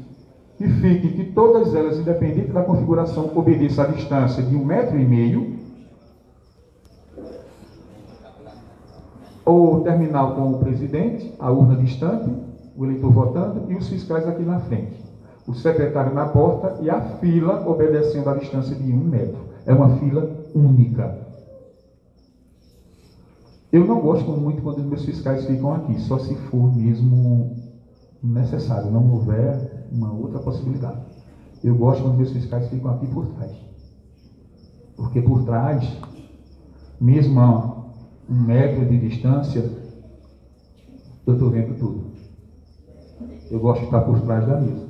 que fique que todas elas, independente da configuração, obedeçam à distância de um metro e meio, ou terminal com o presidente, a urna distante, o eleitor votando e os fiscais aqui na frente o secretário na porta e a fila obedecendo à distância de um metro. É uma fila única. Eu não gosto muito quando meus fiscais ficam aqui, só se for mesmo necessário, não houver uma outra possibilidade. Eu gosto quando meus fiscais ficam aqui por trás. Porque por trás, mesmo a um metro de distância, eu estou vendo tudo. Eu gosto de estar por trás da mesa.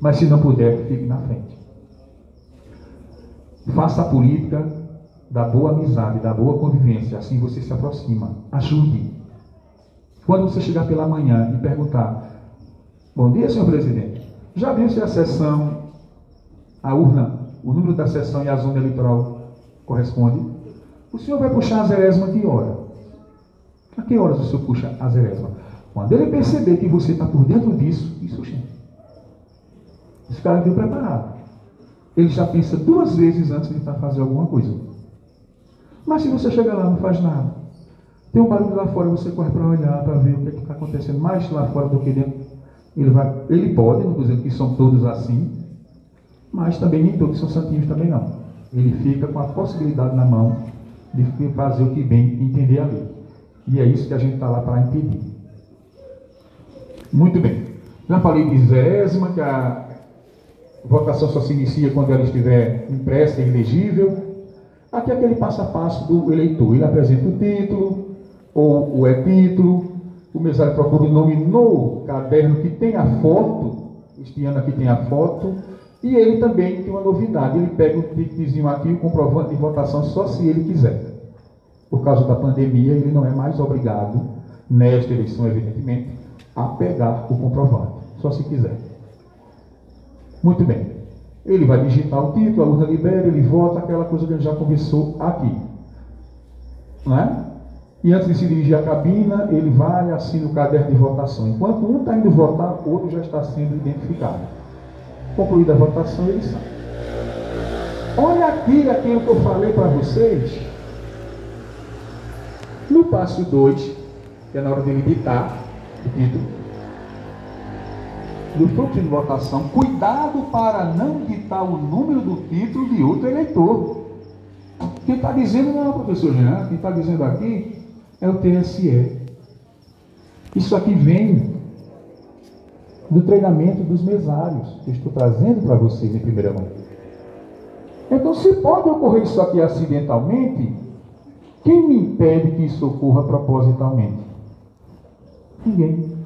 Mas se não puder, fique na frente. Faça a política da boa amizade, da boa convivência. Assim você se aproxima. Ajude. Quando você chegar pela manhã e perguntar: Bom dia, senhor presidente. Já viu se a sessão, a urna, o número da sessão e a zona eleitoral corresponde? O senhor vai puxar a zerésima que hora? A que horas o senhor puxa a zerésima? Quando ele perceber que você está por dentro disso, isso, gente. Esse cara veio preparado. ele já pensa duas vezes antes de fazer alguma coisa. Mas se você chega lá não faz nada, tem um barulho lá fora, você corre para olhar, para ver o que é está acontecendo mais lá fora do que dentro. Ele, vai, ele pode, não dizendo que são todos assim, mas também nem todos são santinhos também não. Ele fica com a possibilidade na mão de fazer o que bem entender a lei. E é isso que a gente está lá para impedir. Muito bem. Já falei de zésima, que a votação só se inicia quando ela estiver impressa e legível. Aqui é aquele passo a passo do eleitor. Ele apresenta o título, ou o é-título, o mesário procura o nome no caderno que tem a foto, este ano aqui tem a foto, e ele também tem uma novidade, ele pega o ticketzinho aqui, o comprovante de votação, só se ele quiser. Por causa da pandemia, ele não é mais obrigado, nesta eleição, evidentemente, a pegar o comprovante, só se quiser. Muito bem. Ele vai digitar o título, a urna libera, ele vota, aquela coisa que ele já conversou aqui. Não é? E antes de se dirigir à cabina, ele vai e assina o caderno de votação. Enquanto um está indo votar, o outro já está sendo identificado. Concluída a votação, ele sai. Olha aqui aquilo que eu falei para vocês. No passo 2, que é na hora de editar o título, do fluxo de votação, cuidado para não ditar o número do título de outro eleitor. Quem está dizendo não professor Jean, quem está dizendo aqui é o TSE. Isso aqui vem do treinamento dos mesários, que estou trazendo para vocês em primeira mão. Então, se pode ocorrer isso aqui acidentalmente, quem me impede que isso ocorra propositalmente? Ninguém.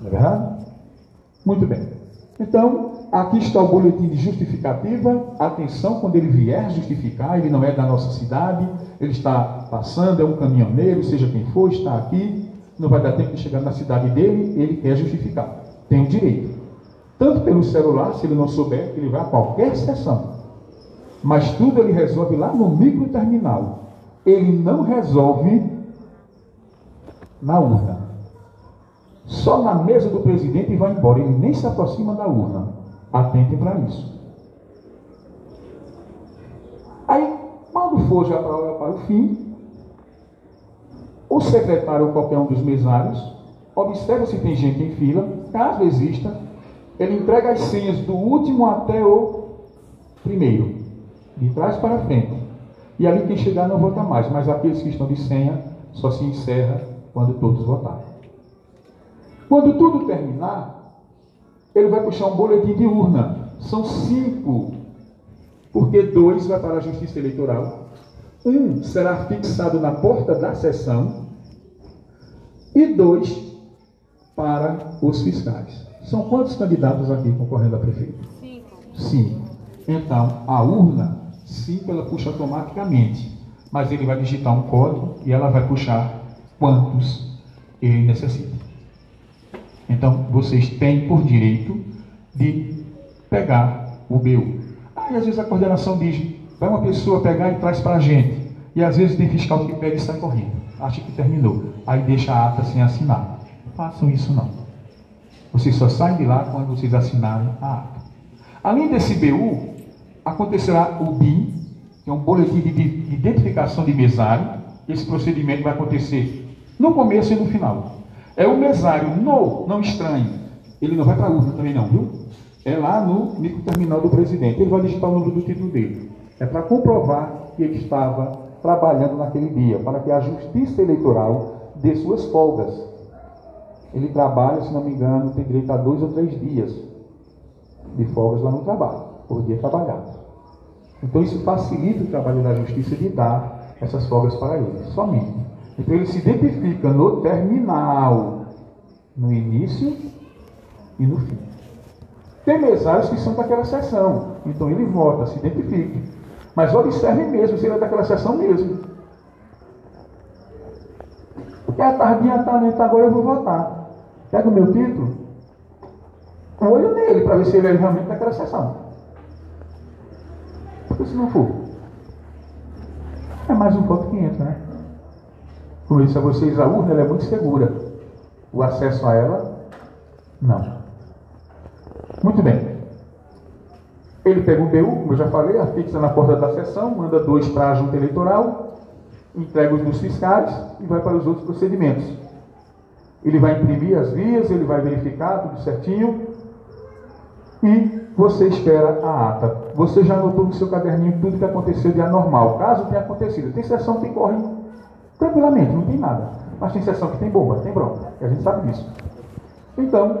Não é verdade? Muito bem. Então, aqui está o boletim de justificativa. Atenção, quando ele vier justificar, ele não é da nossa cidade, ele está passando, é um caminhoneiro, seja quem for, está aqui, não vai dar tempo de chegar na cidade dele, ele quer justificar. Tem o direito. Tanto pelo celular, se ele não souber, ele vai a qualquer sessão. Mas tudo ele resolve lá no microterminal. Ele não resolve na urna só na mesa do presidente e vai embora. Ele nem se aproxima da urna. Atentem para isso. Aí, quando for já para, para o fim, o secretário ou qualquer um dos mesários observa se tem gente em fila, caso exista, ele entrega as senhas do último até o primeiro, de trás para frente. E ali quem chegar não vota mais, mas aqueles que estão de senha só se encerra quando todos votarem. Quando tudo terminar, ele vai puxar um boletim de urna. São cinco, porque dois vai para a Justiça Eleitoral, um será fixado na porta da sessão e dois para os fiscais. São quantos candidatos aqui concorrendo a prefeito? Cinco. Cinco. Então, a urna, cinco, ela puxa automaticamente. Mas ele vai digitar um código e ela vai puxar quantos ele necessita. Então, vocês têm por direito de pegar o BU. Aí, às vezes, a coordenação diz: vai uma pessoa pegar e traz para a gente. E às vezes tem fiscal que pega e sai correndo. Acha que terminou. Aí deixa a ata sem assinar. Não façam isso, não. Vocês só saem de lá quando vocês assinarem a ata. Além desse BU, acontecerá o BIM, que é um boletim de identificação de mesário. Esse procedimento vai acontecer no começo e no final. É o mesário, no, não estranhe. Ele não vai para a urna também não, viu? É lá no microterminal do presidente. Ele vai digitar o número do título dele. É para comprovar que ele estava trabalhando naquele dia, para que a justiça eleitoral dê suas folgas. Ele trabalha, se não me engano, tem direito a dois ou três dias de folgas lá no trabalho, por dia trabalhado. Então isso facilita o trabalho da justiça de dar essas folgas para ele, somente. Então ele se identifica no terminal, no início e no fim. Tem mesários que são daquela sessão, então ele vota, se identifique. Mas observe mesmo se ele é daquela sessão mesmo. Porque a tardinha está lenta, tá agora eu vou votar. Pega o meu título, olho nele para ver se ele é realmente daquela sessão. Porque se não for, é mais um voto que entra, né? Como eu disse a vocês, a urna é muito segura. O acesso a ela, não. Muito bem. Ele pega o BU, como eu já falei, afixa na porta da sessão, manda dois para a junta eleitoral, entrega os dos fiscais e vai para os outros procedimentos. Ele vai imprimir as vias, ele vai verificar tudo certinho e você espera a ata. Você já anotou no seu caderninho tudo que aconteceu de anormal, caso tenha acontecido. Tem sessão que corre tranquilamente, não tem nada. Mas tem sessão que tem bomba, tem bronca, e a gente sabe disso. Então,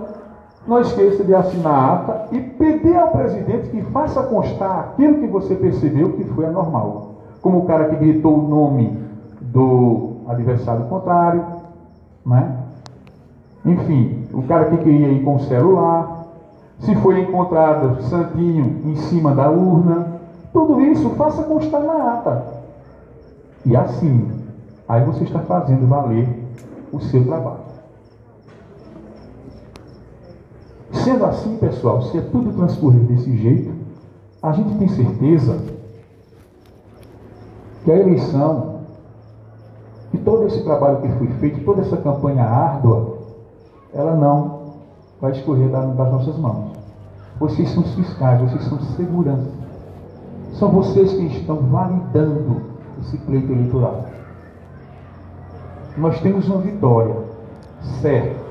não esqueça de assinar a ata e pedir ao presidente que faça constar aquilo que você percebeu que foi anormal. Como o cara que gritou o nome do adversário contrário, né? enfim, o cara que queria ir com o celular, se foi encontrado santinho em cima da urna, tudo isso faça constar na ata. E assim, aí você está fazendo valer o seu trabalho. Sendo assim, pessoal, se é tudo transcorrer desse jeito, a gente tem certeza que a eleição, que todo esse trabalho que foi feito, toda essa campanha árdua, ela não vai escorrer das nossas mãos. Vocês são os fiscais, vocês são segurança. São vocês que estão validando esse pleito eleitoral. Nós temos uma vitória, certo?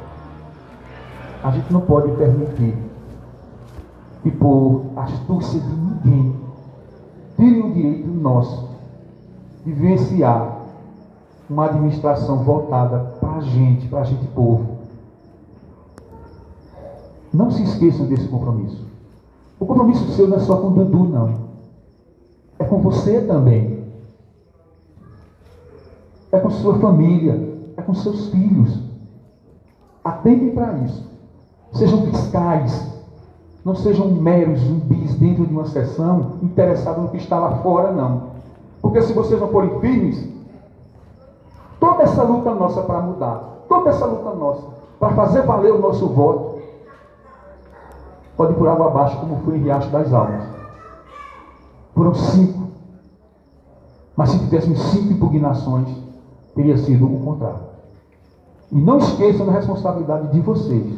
A gente não pode permitir que por astúcia de ninguém tire o direito nosso de vivenciar uma administração voltada para a gente, para a gente povo. Não se esqueçam desse compromisso. O compromisso seu não é só com o Dudu, não. É com você também. É com sua família. É com seus filhos. Atentem para isso. Sejam fiscais. Não sejam meros zumbis dentro de uma sessão interessados no que está lá fora, não. Porque se vocês não forem firmes, toda essa luta nossa para mudar, toda essa luta nossa para fazer valer o nosso voto, pode por água abaixo, como foi em Riacho das Almas. Foram cinco. Mas se tivéssemos cinco impugnações, teria sido o contrário. E não esqueçam da responsabilidade de vocês.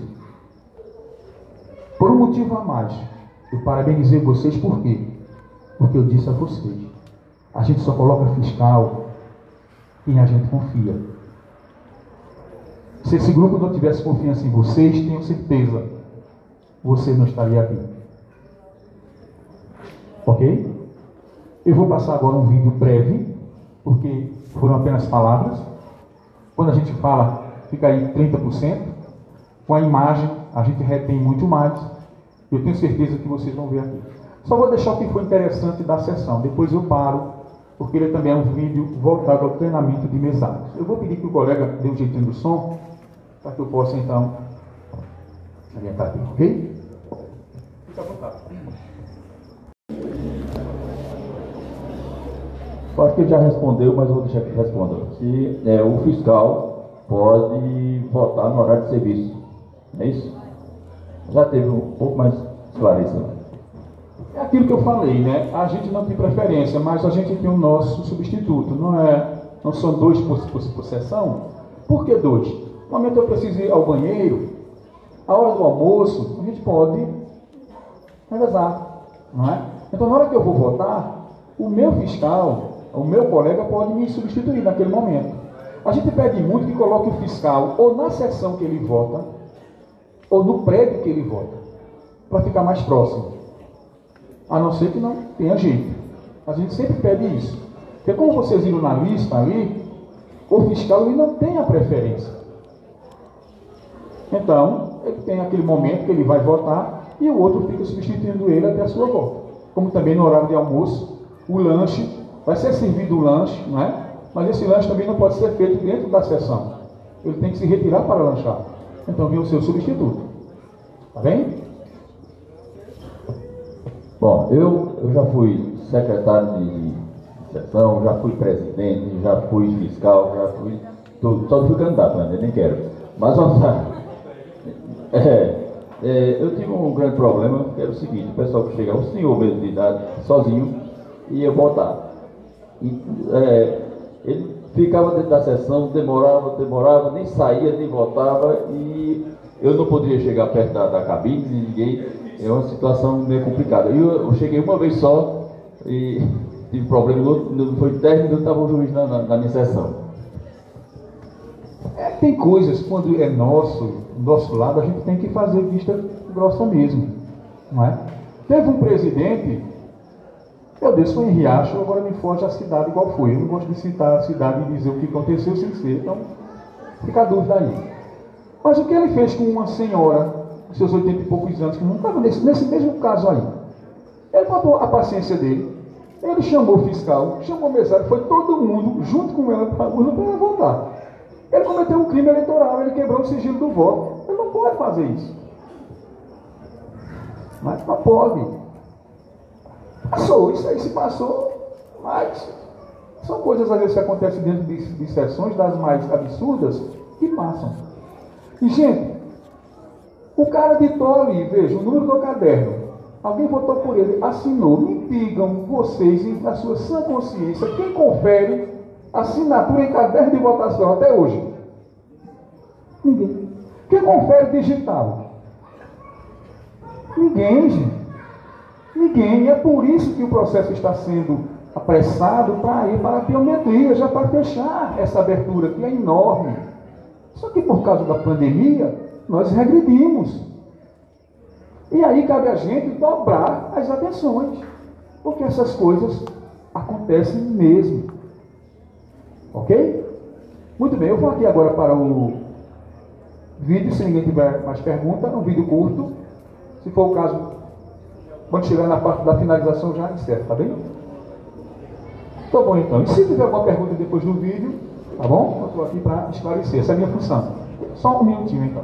Por um motivo a mais, eu parabenizei vocês por quê? Porque eu disse a vocês: a gente só coloca fiscal quem a gente confia. Se esse grupo não tivesse confiança em vocês, tenho certeza, você não estaria aqui. Ok? Eu vou passar agora um vídeo breve, porque foram apenas palavras. Quando a gente fala, fica aí 30%. Com a imagem, a gente retém muito mais. Eu tenho certeza que vocês vão ver aqui. Só vou deixar o que foi interessante da sessão. Depois eu paro, porque ele também é um vídeo voltado ao treinamento de mesados. Eu vou pedir que o colega dê um jeitinho do som, para que eu possa então orientar aqui, ok? Fica à vontade. Eu acho que ele já respondeu, mas vou deixar que responda. Se é, o fiscal pode votar no horário de serviço. É isso? Já teve um pouco mais esclarecimento. É aquilo que eu falei, né? A gente não tem preferência, mas a gente tem o nosso substituto. Não é, não são dois por, por, por sessão. Por que dois? No momento eu preciso ir ao banheiro, a hora do almoço, a gente pode revezar, não é? Então na hora que eu vou votar, o meu fiscal, o meu colega pode me substituir naquele momento. A gente pede muito que coloque o fiscal ou na sessão que ele vota, ou no prédio que ele vota, para ficar mais próximo. A não ser que não tenha jeito. A gente sempre pede isso. Porque como vocês viram na lista ali, o fiscal ele não tem a preferência. Então, ele tem aquele momento que ele vai votar e o outro fica substituindo ele até a sua volta. Como também no horário de almoço, o lanche, vai ser servido o lanche, não é? Mas esse lanche também não pode ser feito dentro da sessão. Ele tem que se retirar para lanchar. Então vem o seu substituto. Tá bem? Bom, eu, eu já fui secretário de sessão, já fui presidente, já fui fiscal, já fui tudo. Só fui candidato ainda, nem quero. Mas vamos lá. É, é, eu tive um grande problema, que era o seguinte, o pessoal que chegava, o senhor mesmo de idade, sozinho, ia votar. E, é, ele ficava dentro da sessão, demorava, demorava, nem saía, nem votava, e eu não poderia chegar perto da, da cabine de ninguém. é uma situação meio complicada. Eu, eu cheguei uma vez só e tive problema, no, foi 10 minutos estava o juiz na, na, na minha sessão. É, tem coisas, quando é nosso, do nosso lado, a gente tem que fazer vista grossa mesmo. Não é? Teve um presidente, eu disse, foi em Riacho, agora me foge a cidade igual foi. Eu não gosto de citar a cidade e dizer o que aconteceu sem ser, então fica a dúvida aí. Mas o que ele fez com uma senhora, com seus 80 e poucos anos, que não estava nesse, nesse mesmo caso aí? Ele botou a paciência dele, ele chamou o fiscal, chamou o mesário, foi todo mundo junto com ela para a urna para ela. Ele cometeu um crime eleitoral, ele quebrou o sigilo do voto. Ele não pode fazer isso. Mas pode. Passou, isso aí se passou, mas são coisas às vezes que acontecem dentro de, de sessões das mais absurdas que passam. E gente, o cara ditou ali, veja, o número do caderno. Alguém votou por ele, assinou. Me digam vocês, na sua sã consciência, quem confere assinatura em caderno de votação até hoje? Ninguém. Quem confere digital? Ninguém, gente. Ninguém. E é por isso que o processo está sendo apressado para ir para a biometria, já para fechar essa abertura que é enorme. Só que por causa da pandemia, nós regredimos. E aí cabe a gente dobrar as atenções, porque essas coisas acontecem mesmo. Ok? Muito bem, eu vou aqui agora para o vídeo, se ninguém tiver mais pergunta, um vídeo curto. Se for o caso, quando chegar na parte da finalização já encerra, tá bem? Tá bom então. E se tiver alguma pergunta depois do vídeo, tá bom? Eu estou aqui para esclarecer. Essa é a minha função. Só um minutinho então.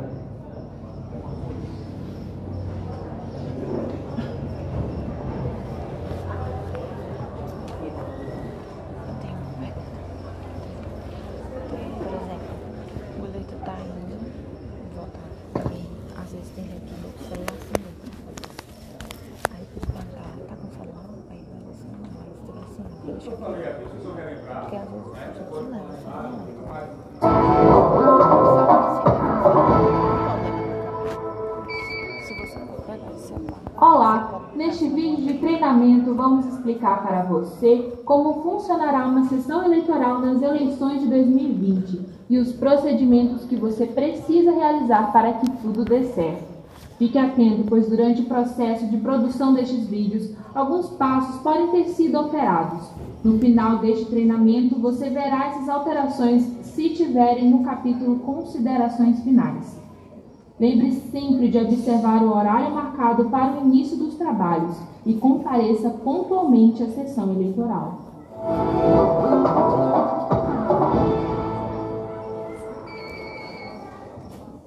Você como funcionará uma sessão eleitoral nas eleições de 2020 e os procedimentos que você precisa realizar para que tudo dê certo. Fique atento, pois durante o processo de produção destes vídeos, alguns passos podem ter sido alterados. No final deste treinamento, você verá essas alterações se tiverem no capítulo Considerações Finais. Lembre sempre de observar o horário marcado para o início dos trabalhos e compareça pontualmente à sessão eleitoral.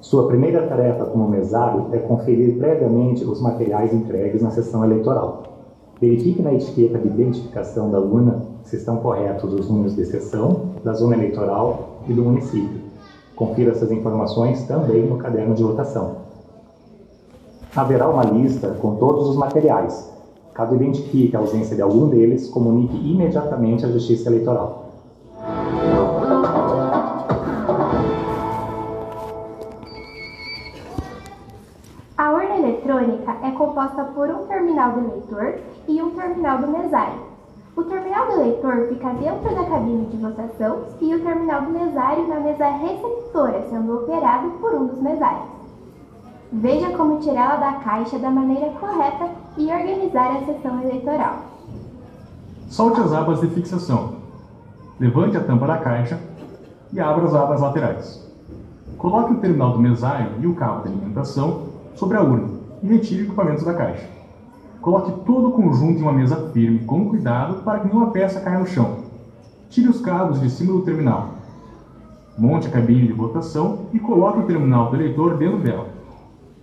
Sua primeira tarefa como mesário é conferir previamente os materiais entregues na sessão eleitoral. Verifique na etiqueta de identificação da urna se estão corretos os números de sessão, da zona eleitoral e do município. Confira essas informações também no caderno de votação. Haverá uma lista com todos os materiais, Caso identifique a ausência de algum deles, comunique imediatamente à Justiça Eleitoral. A urna eletrônica é composta por um terminal do eleitor e um terminal do mesário. O terminal do eleitor fica dentro da cabine de votação e o terminal do mesário na mesa receptora, sendo operado por um dos mesários. Veja como tirá-la da caixa da maneira correta e organizar a sessão eleitoral. Solte as abas de fixação. Levante a tampa da caixa e abra as abas laterais. Coloque o terminal do mesário e o cabo de alimentação sobre a urna e retire o equipamento da caixa. Coloque todo o conjunto em uma mesa firme com cuidado para que nenhuma peça caia no chão. Tire os cabos de cima do terminal. Monte a cabine de votação e coloque o terminal do eleitor dentro dela.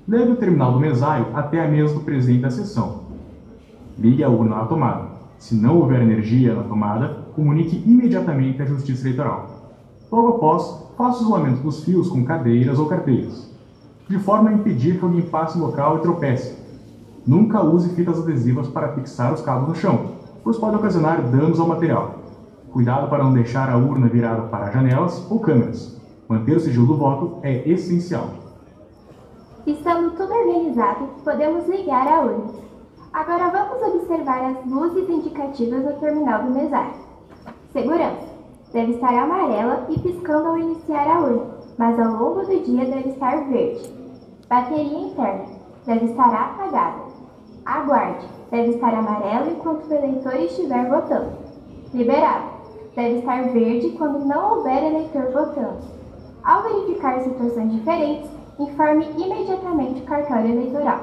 Leve o terminal do mesário até a mesa do presidente da sessão. Ligue a urna na tomada. Se não houver energia na tomada, comunique imediatamente à Justiça Eleitoral. Logo após, faça o isolamento dos fios com cadeiras ou carteiras, de forma a impedir que alguém passe o local e tropece. Nunca use fitas adesivas para fixar os cabos no chão, pois pode ocasionar danos ao material. Cuidado para não deixar a urna virada para janelas ou câmeras. Manter o sigilo do voto é essencial. Estando tudo organizado, podemos ligar a urna. Agora vamos observar as luzes indicativas no terminal do mesário. Segurança. Deve estar amarela e piscando ao iniciar a urna, mas ao longo do dia deve estar verde. Bateria interna. Deve estar apagada. Aguarde. Deve estar amarelo enquanto o eleitor estiver votando. Liberado. Deve estar verde quando não houver eleitor votando. Ao verificar situações diferentes, informe imediatamente o cartório eleitoral.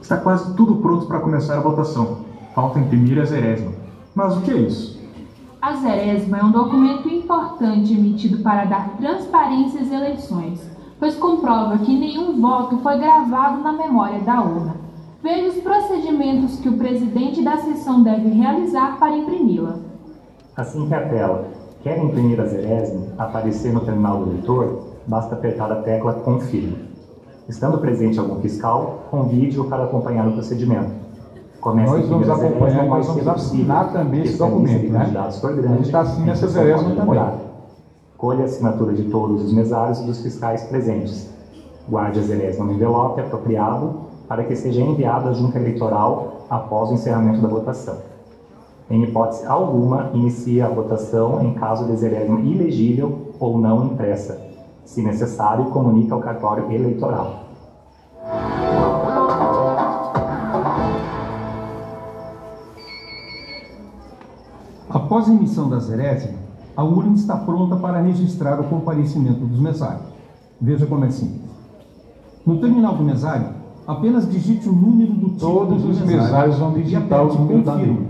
Está quase tudo pronto para começar a votação. Falta imprimir a zerésima. Mas o que é isso? A zerésima é um documento importante emitido para dar transparência às eleições, pois comprova que nenhum voto foi gravado na memória da urna. Veja os procedimentos que o presidente da sessão deve realizar para imprimi-la. Assim que a tela quer imprimir a zerésima aparecer no terminal do leitor, basta apertar a tecla Confirme. Estando presente algum fiscal, convide-o para acompanhar o procedimento. Comece nós vamos acompanhar nós vamos assinar também esse documento, né? Grande, a gente está assinando essa zerésima também. Colhe a assinatura de todos os mesários e dos fiscais presentes. Guarde a zerésima no envelope apropriado para que seja enviado à junta eleitoral após o encerramento da votação. Em hipótese alguma, inicie a votação em caso de zerésima ilegível ou não impressa se necessário, comunique ao cartório eleitoral. Após a emissão da zerésima, a urna está pronta para registrar o comparecimento dos mesários. Veja como é simples. No terminal do mesário, apenas digite o número do tipo Todos os mesários vão digitar o número da urna.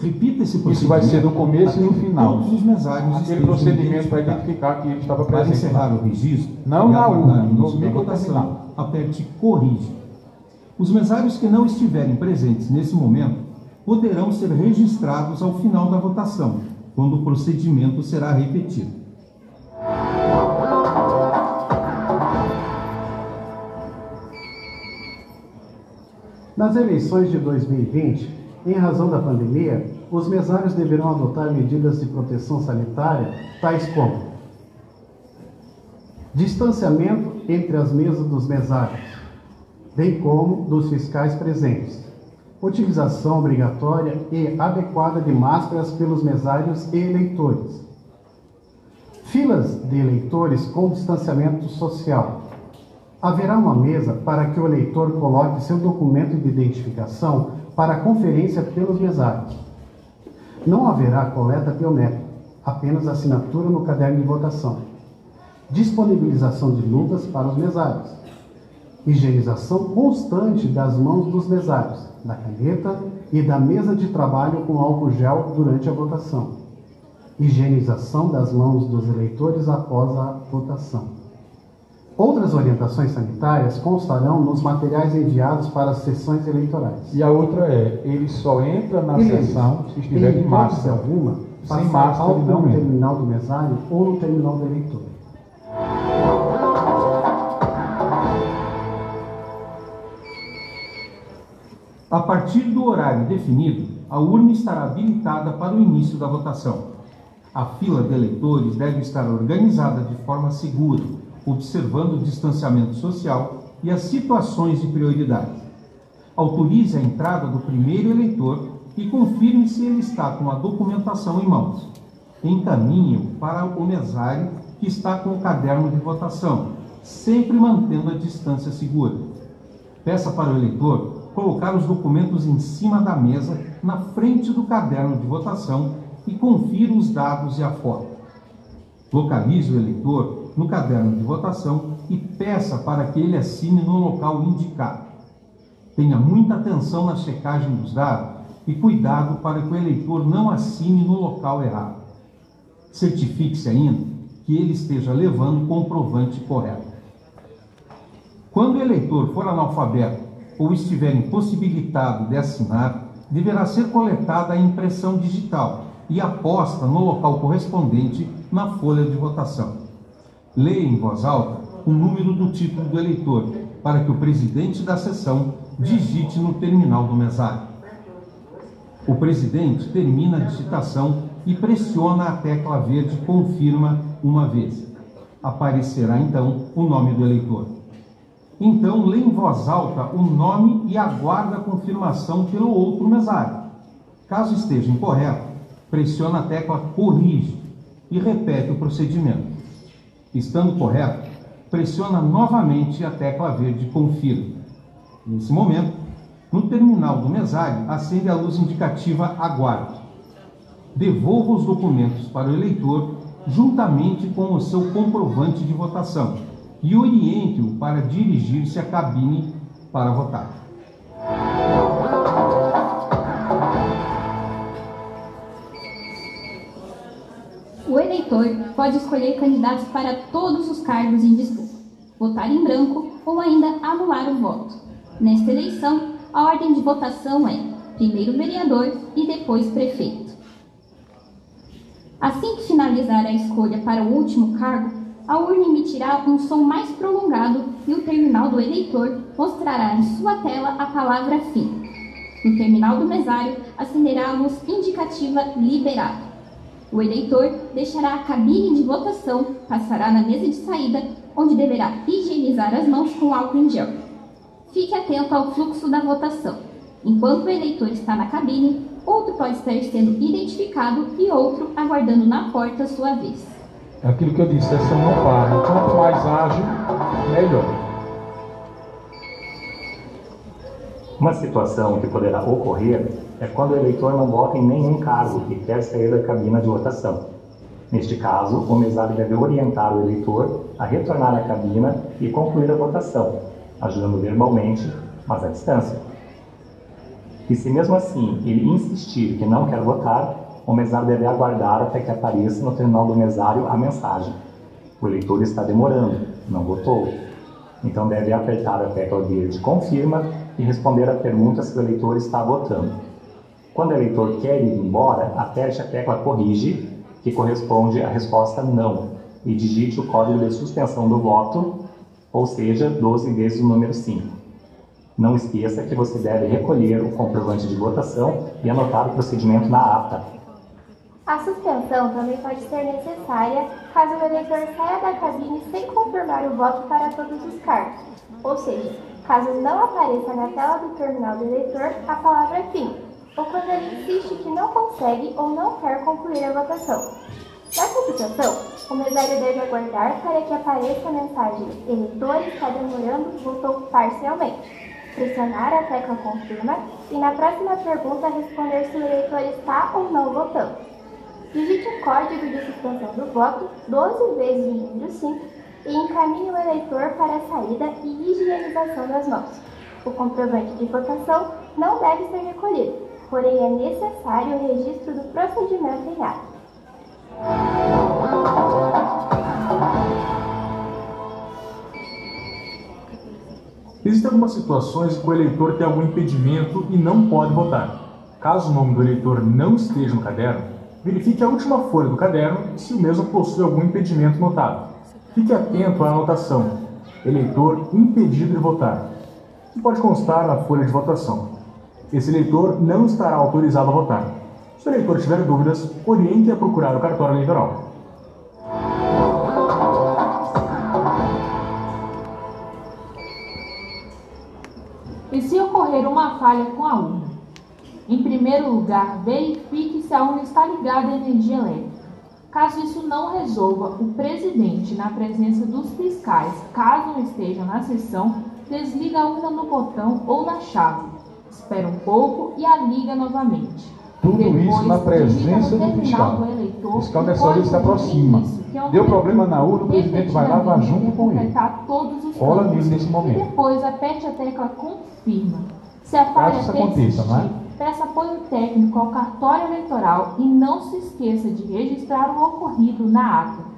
Repita esse procedimento. Isso vai ser no começo e no final. Todos os mesários Aquele procedimento para identificar que ele estava presente. Para encerrar o registro, não na urna, no microterminal. Aperte Corrige. Os mesários que não estiverem presentes nesse momento poderão ser registrados ao final da votação, quando o procedimento será repetido. Nas eleições de 2020, em razão da pandemia, os mesários deverão adotar medidas de proteção sanitária, tais como distanciamento entre as mesas dos mesários, bem como dos fiscais presentes, utilização obrigatória e adequada de máscaras pelos mesários e eleitores, filas de eleitores com distanciamento social. Haverá uma mesa para que o eleitor coloque seu documento de identificação para a conferência pelos mesários. Não haverá coleta biométrica, apenas assinatura no caderno de votação. Disponibilização de luvas para os mesários. Higienização constante das mãos dos mesários, da caneta e da mesa de trabalho com álcool gel durante a votação. Higienização das mãos dos eleitores após a votação. Outras orientações sanitárias constarão nos materiais enviados para as sessões eleitorais. E a outra é, ele só entra na ele, sessão se estiver de máscara. alguma, sem máscara ele não terminal do mesário ou no terminal do eleitor. A partir do horário definido, a urna estará habilitada para o início da votação. A fila de eleitores deve estar organizada de forma segura observando o distanciamento social e as situações de prioridade. Autorize a entrada do primeiro eleitor e confirme se ele está com a documentação em mãos. Encaminhe-o para o mesário que está com o caderno de votação, sempre mantendo a distância segura. Peça para o eleitor colocar os documentos em cima da mesa, na frente do caderno de votação e confira os dados e a foto. Localize o eleitor no caderno de votação e peça para que ele assine no local indicado. Tenha muita atenção na checagem dos dados e cuidado para que o eleitor não assine no local errado. Certifique-se ainda que ele esteja levando o comprovante correto. Quando o eleitor for analfabeto ou estiver impossibilitado de assinar, deverá ser coletada a impressão digital e aposta no local correspondente na folha de votação. Leia em voz alta o número do título do eleitor, para que o presidente da sessão digite no terminal do mesário. O presidente termina a digitação e pressiona a tecla verde Confirma uma vez. Aparecerá então o nome do eleitor. Então lê em voz alta o nome e aguarda a confirmação pelo outro mesário. Caso esteja incorreto, pressiona a tecla Corrige e repete o procedimento. Estando correto, pressiona novamente a tecla verde Confirma. Nesse momento, no terminal do mesário, acende a luz indicativa Aguarde. Devolva os documentos para o eleitor juntamente com o seu comprovante de votação e oriente-o para dirigir-se à cabine para votar. O eleitor pode escolher candidatos para todos os cargos em disputa, votar em branco ou ainda anular o voto. Nesta eleição, a ordem de votação é primeiro vereador e depois prefeito. Assim que finalizar a escolha para o último cargo, a urna emitirá um som mais prolongado e o terminal do eleitor mostrará em sua tela a palavra fim. No terminal do mesário, acenderá a luz indicativa liberado. O eleitor deixará a cabine de votação, passará na mesa de saída, onde deverá higienizar as mãos com álcool em gel. Fique atento ao fluxo da votação. Enquanto o eleitor está na cabine, outro pode estar sendo identificado e outro aguardando na porta sua vez. É aquilo que eu disse, a sessão não para. Quanto mais ágil, melhor. Uma situação que poderá ocorrer é quando o eleitor não vota em nenhum cargo e quer sair da cabina de votação. Neste caso, o mesário deve orientar o eleitor a retornar à cabina e concluir a votação, ajudando verbalmente, mas à distância. E se mesmo assim ele insistir que não quer votar, o mesário deve aguardar até que apareça no terminal do mesário a mensagem. O eleitor está demorando, não votou. Então deve apertar a tecla verde confirma e responder a perguntas que o eleitor está votando. Quando o eleitor quer ir embora, aperte a tecla corrige, que corresponde à resposta não, e digite o código de suspensão do voto, ou seja, 12 vezes o número 5. Não esqueça que você deve recolher o comprovante de votação e anotar o procedimento na ata. A suspensão também pode ser necessária caso o eleitor saia da cabine sem confirmar o voto para todos os cargos, ou seja, caso não apareça na tela do terminal do eleitor a palavra fim, ou quando ele insiste que não consegue ou não quer concluir a votação. Nessa situação, o mesário deve aguardar para que apareça a mensagem Eleitor está demorando, votou parcialmente pressionar a tecla confirma e na próxima pergunta responder se o eleitor está ou não votando. Digite o código de suspensão do voto 12 vezes o número 5 e encaminhe o eleitor para a saída e higienização das mãos. O comprovante de votação não deve ser recolhido, porém é necessário o registro do procedimento em ato. Existem algumas situações em que o eleitor tem algum impedimento e não pode votar. Caso o nome do eleitor não esteja no caderno, verifique a última folha do caderno se o mesmo possui algum impedimento notado. Fique atento à anotação eleitor impedido de votar, que pode constar na folha de votação. Esse eleitor não estará autorizado a votar. Se o eleitor tiver dúvidas, oriente a procurar o cartório eleitoral. E se ocorrer uma falha com a urna? Em primeiro lugar, verifique se a urna está ligada à energia elétrica. Caso isso não resolva, o presidente, na presença dos fiscais, caso não estejam na sessão, desliga a urna no botão ou na chave. Espera um pouco e a liga novamente. Tudo Depois, isso na presença do fiscal. do eleitor, O fiscal nessa hora se aproxima. é Deu problema na urna, o presidente vai lá, vai junto com ele. campos. nele nesse E momento. depois aperte a tecla confirma. Se a falha Caso isso aconteça, persistir, não é? Peça apoio técnico ao cartório eleitoral e não se esqueça de registrar o ocorrido na ata.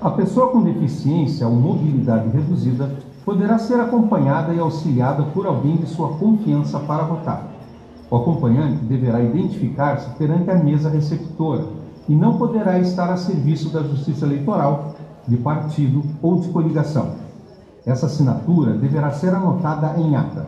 A pessoa com deficiência ou mobilidade reduzida poderá ser acompanhada e auxiliada por alguém de sua confiança para votar. O acompanhante deverá identificar-se perante a mesa receptora e não poderá estar a serviço da Justiça Eleitoral, de partido ou de coligação. Essa assinatura deverá ser anotada em ata.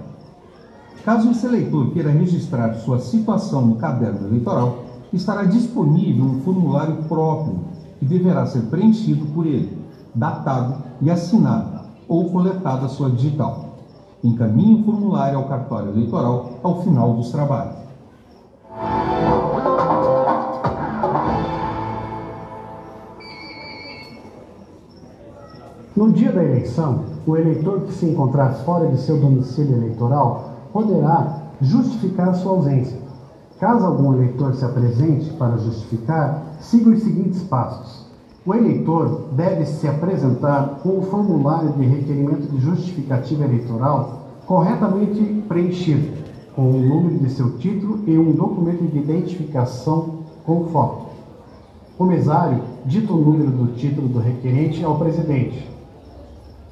Caso esse eleitor queira registrar sua situação no caderno eleitoral, estará disponível um formulário próprio que deverá ser preenchido por ele, datado e assinado ou coletada sua digital. Encaminhe o formulário ao cartório eleitoral ao final dos trabalhos. No dia da eleição, o eleitor que se encontrar fora de seu domicílio eleitoral poderá justificar sua ausência. Caso algum eleitor se apresente para justificar, siga os seguintes passos. O eleitor deve se apresentar com o formulário de requerimento de justificativa eleitoral corretamente preenchido, com o número de seu título e um documento de identificação com foto. O mesário dita o número do título do requerente ao presidente.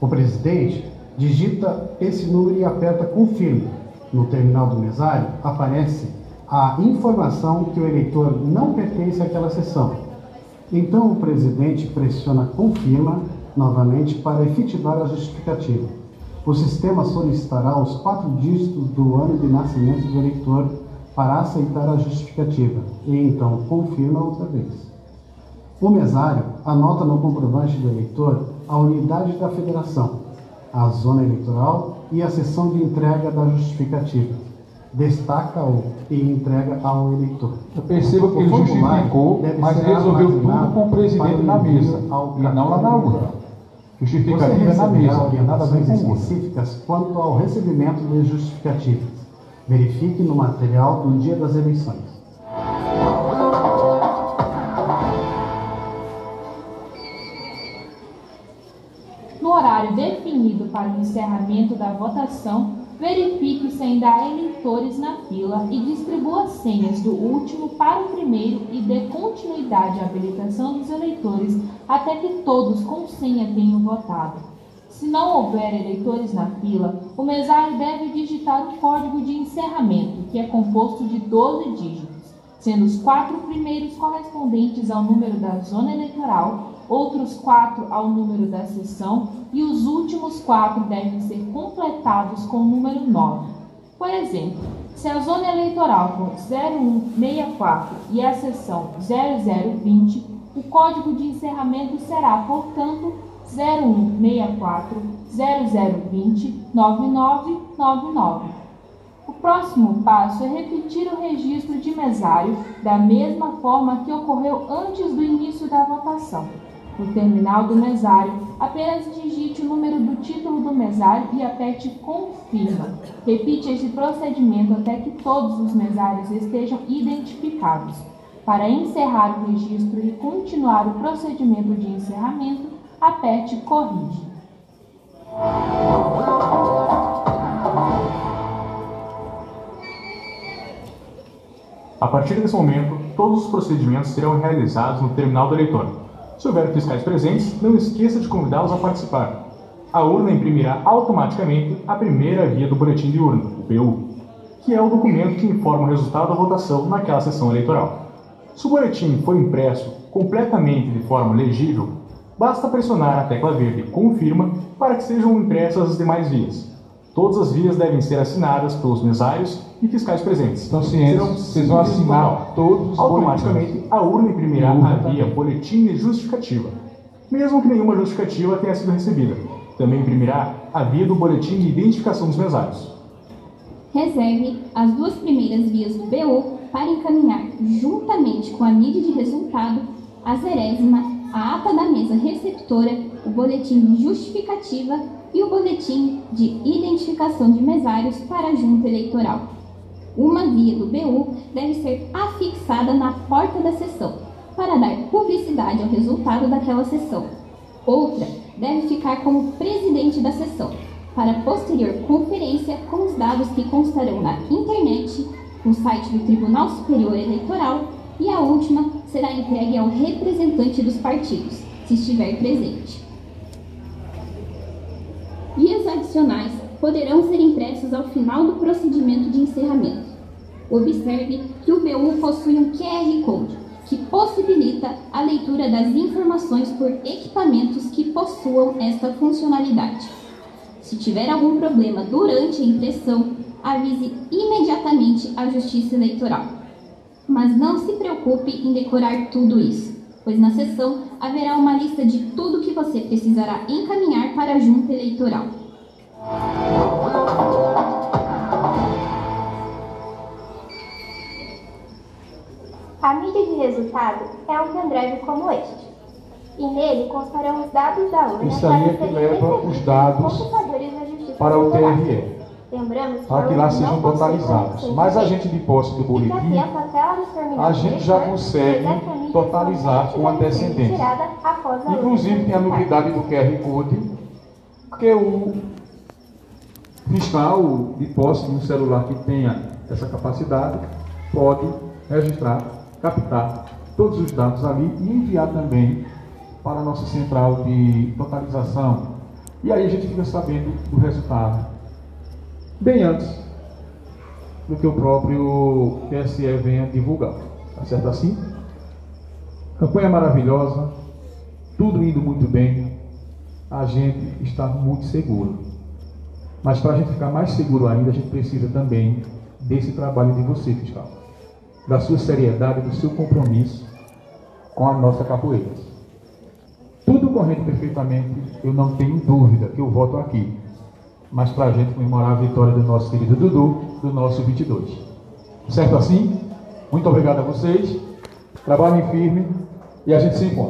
O presidente digita esse número e aperta confirme. No terminal do mesário aparece a informação que o eleitor não pertence àquela sessão. Então o presidente pressiona confirma novamente para efetivar a justificativa. O sistema solicitará os quatro dígitos do ano de nascimento do eleitor para aceitar a justificativa e então confirma outra vez. O mesário anota no comprovante do eleitor a unidade da federação, a zona eleitoral e a sessão de entrega da justificativa. Destaca-o e entrega ao eleitor. Eu percebo que ele justificou, mas resolveu tudo com o presidente na mesa e não lá na urna. Justificativa na mesa, nada a ver com específicas quanto ao recebimento de justificativas. Verifique no material do dia das eleições. Para o encerramento da votação, verifique se ainda há eleitores na fila e distribua as senhas do último para o primeiro e dê continuidade à habilitação dos eleitores até que todos com senha tenham votado. Se não houver eleitores na fila, o mesário deve digitar o código de encerramento, que é composto de 12 dígitos, sendo os quatro primeiros correspondentes ao número da zona eleitoral outros quatro ao número da sessão e os últimos quatro devem ser completados com o número 9. Por exemplo, se a zona eleitoral for 0164 e a sessão 0020, o código de encerramento será, portanto, 0164 0020 9999. O próximo passo é repetir o registro de mesário da mesma forma que ocorreu antes do início da votação. No terminal do mesário, apenas digite o número do título do mesário e aperte Confirma. Repite esse procedimento até que todos os mesários estejam identificados. Para encerrar o registro e continuar o procedimento de encerramento, aperte Corrige. A partir desse momento, todos os procedimentos serão realizados no terminal do eleitor. Se houver fiscais presentes, não esqueça de convidá-los a participar. A urna imprimirá automaticamente a primeira via do boletim de urna, o BU, que é o documento que informa o resultado da votação naquela sessão eleitoral. Se o boletim for impresso completamente de forma legível, basta pressionar a tecla verde Confirma para que sejam impressas as demais vias. Todas as vias devem ser assinadas pelos mesários e fiscais presentes. Então, ciência, vocês vão assinar todos os Automaticamente, a urna imprimirá a via boletim de justificativa, mesmo que nenhuma justificativa tenha sido recebida. Também imprimirá a via do boletim de identificação dos mesários. Reserve as duas primeiras vias do BO para encaminhar, juntamente com a NID de resultado, a zerésima, a ata da mesa receptora, o boletim de justificativa e o boletim de identificação de mesários para a junta eleitoral. Uma via do BU deve ser afixada na porta da sessão para dar publicidade ao resultado daquela sessão. Outra deve ficar como presidente da sessão para posterior conferência com os dados que constarão na internet, no site do Tribunal Superior Eleitoral e a última será entregue ao representante dos partidos, se estiver presente. Poderão ser impressos ao final do procedimento de encerramento. Observe que o BU possui um QR Code, que possibilita a leitura das informações por equipamentos que possuam esta funcionalidade. Se tiver algum problema durante a impressão, avise imediatamente a Justiça Eleitoral. Mas não se preocupe em decorar tudo isso, pois na sessão haverá uma lista de tudo que você precisará encaminhar para a Junta Eleitoral. A mídia de resultado é um pendrive como este. E nele constarão os dados da urna Isso aí é que leva os dados para o TRE. Lembramos para que lá sejam totalizados. Mas a gente de posse do boletim, a gente já consegue totalizar com antecedência. Inclusive tem a novidade do QR Code, que o fiscal de posse de um celular que tenha essa capacidade pode registrar, captar todos os dados ali e enviar também para a nossa central de totalização. E aí a gente fica sabendo do resultado bem antes do que o próprio TSE venha divulgar. Tá certo assim? Campanha maravilhosa, tudo indo muito bem, a gente está muito seguro. Mas para a gente ficar mais seguro ainda, a gente precisa também desse trabalho de você, fiscal. Da sua seriedade, do seu compromisso com a nossa capoeira. Tudo correndo perfeitamente, eu não tenho dúvida que eu voto aqui. Mas para a gente comemorar a vitória do nosso querido Dudu, do nosso 22. Certo assim? Muito obrigado a vocês. Trabalhem firme e a gente se encontra.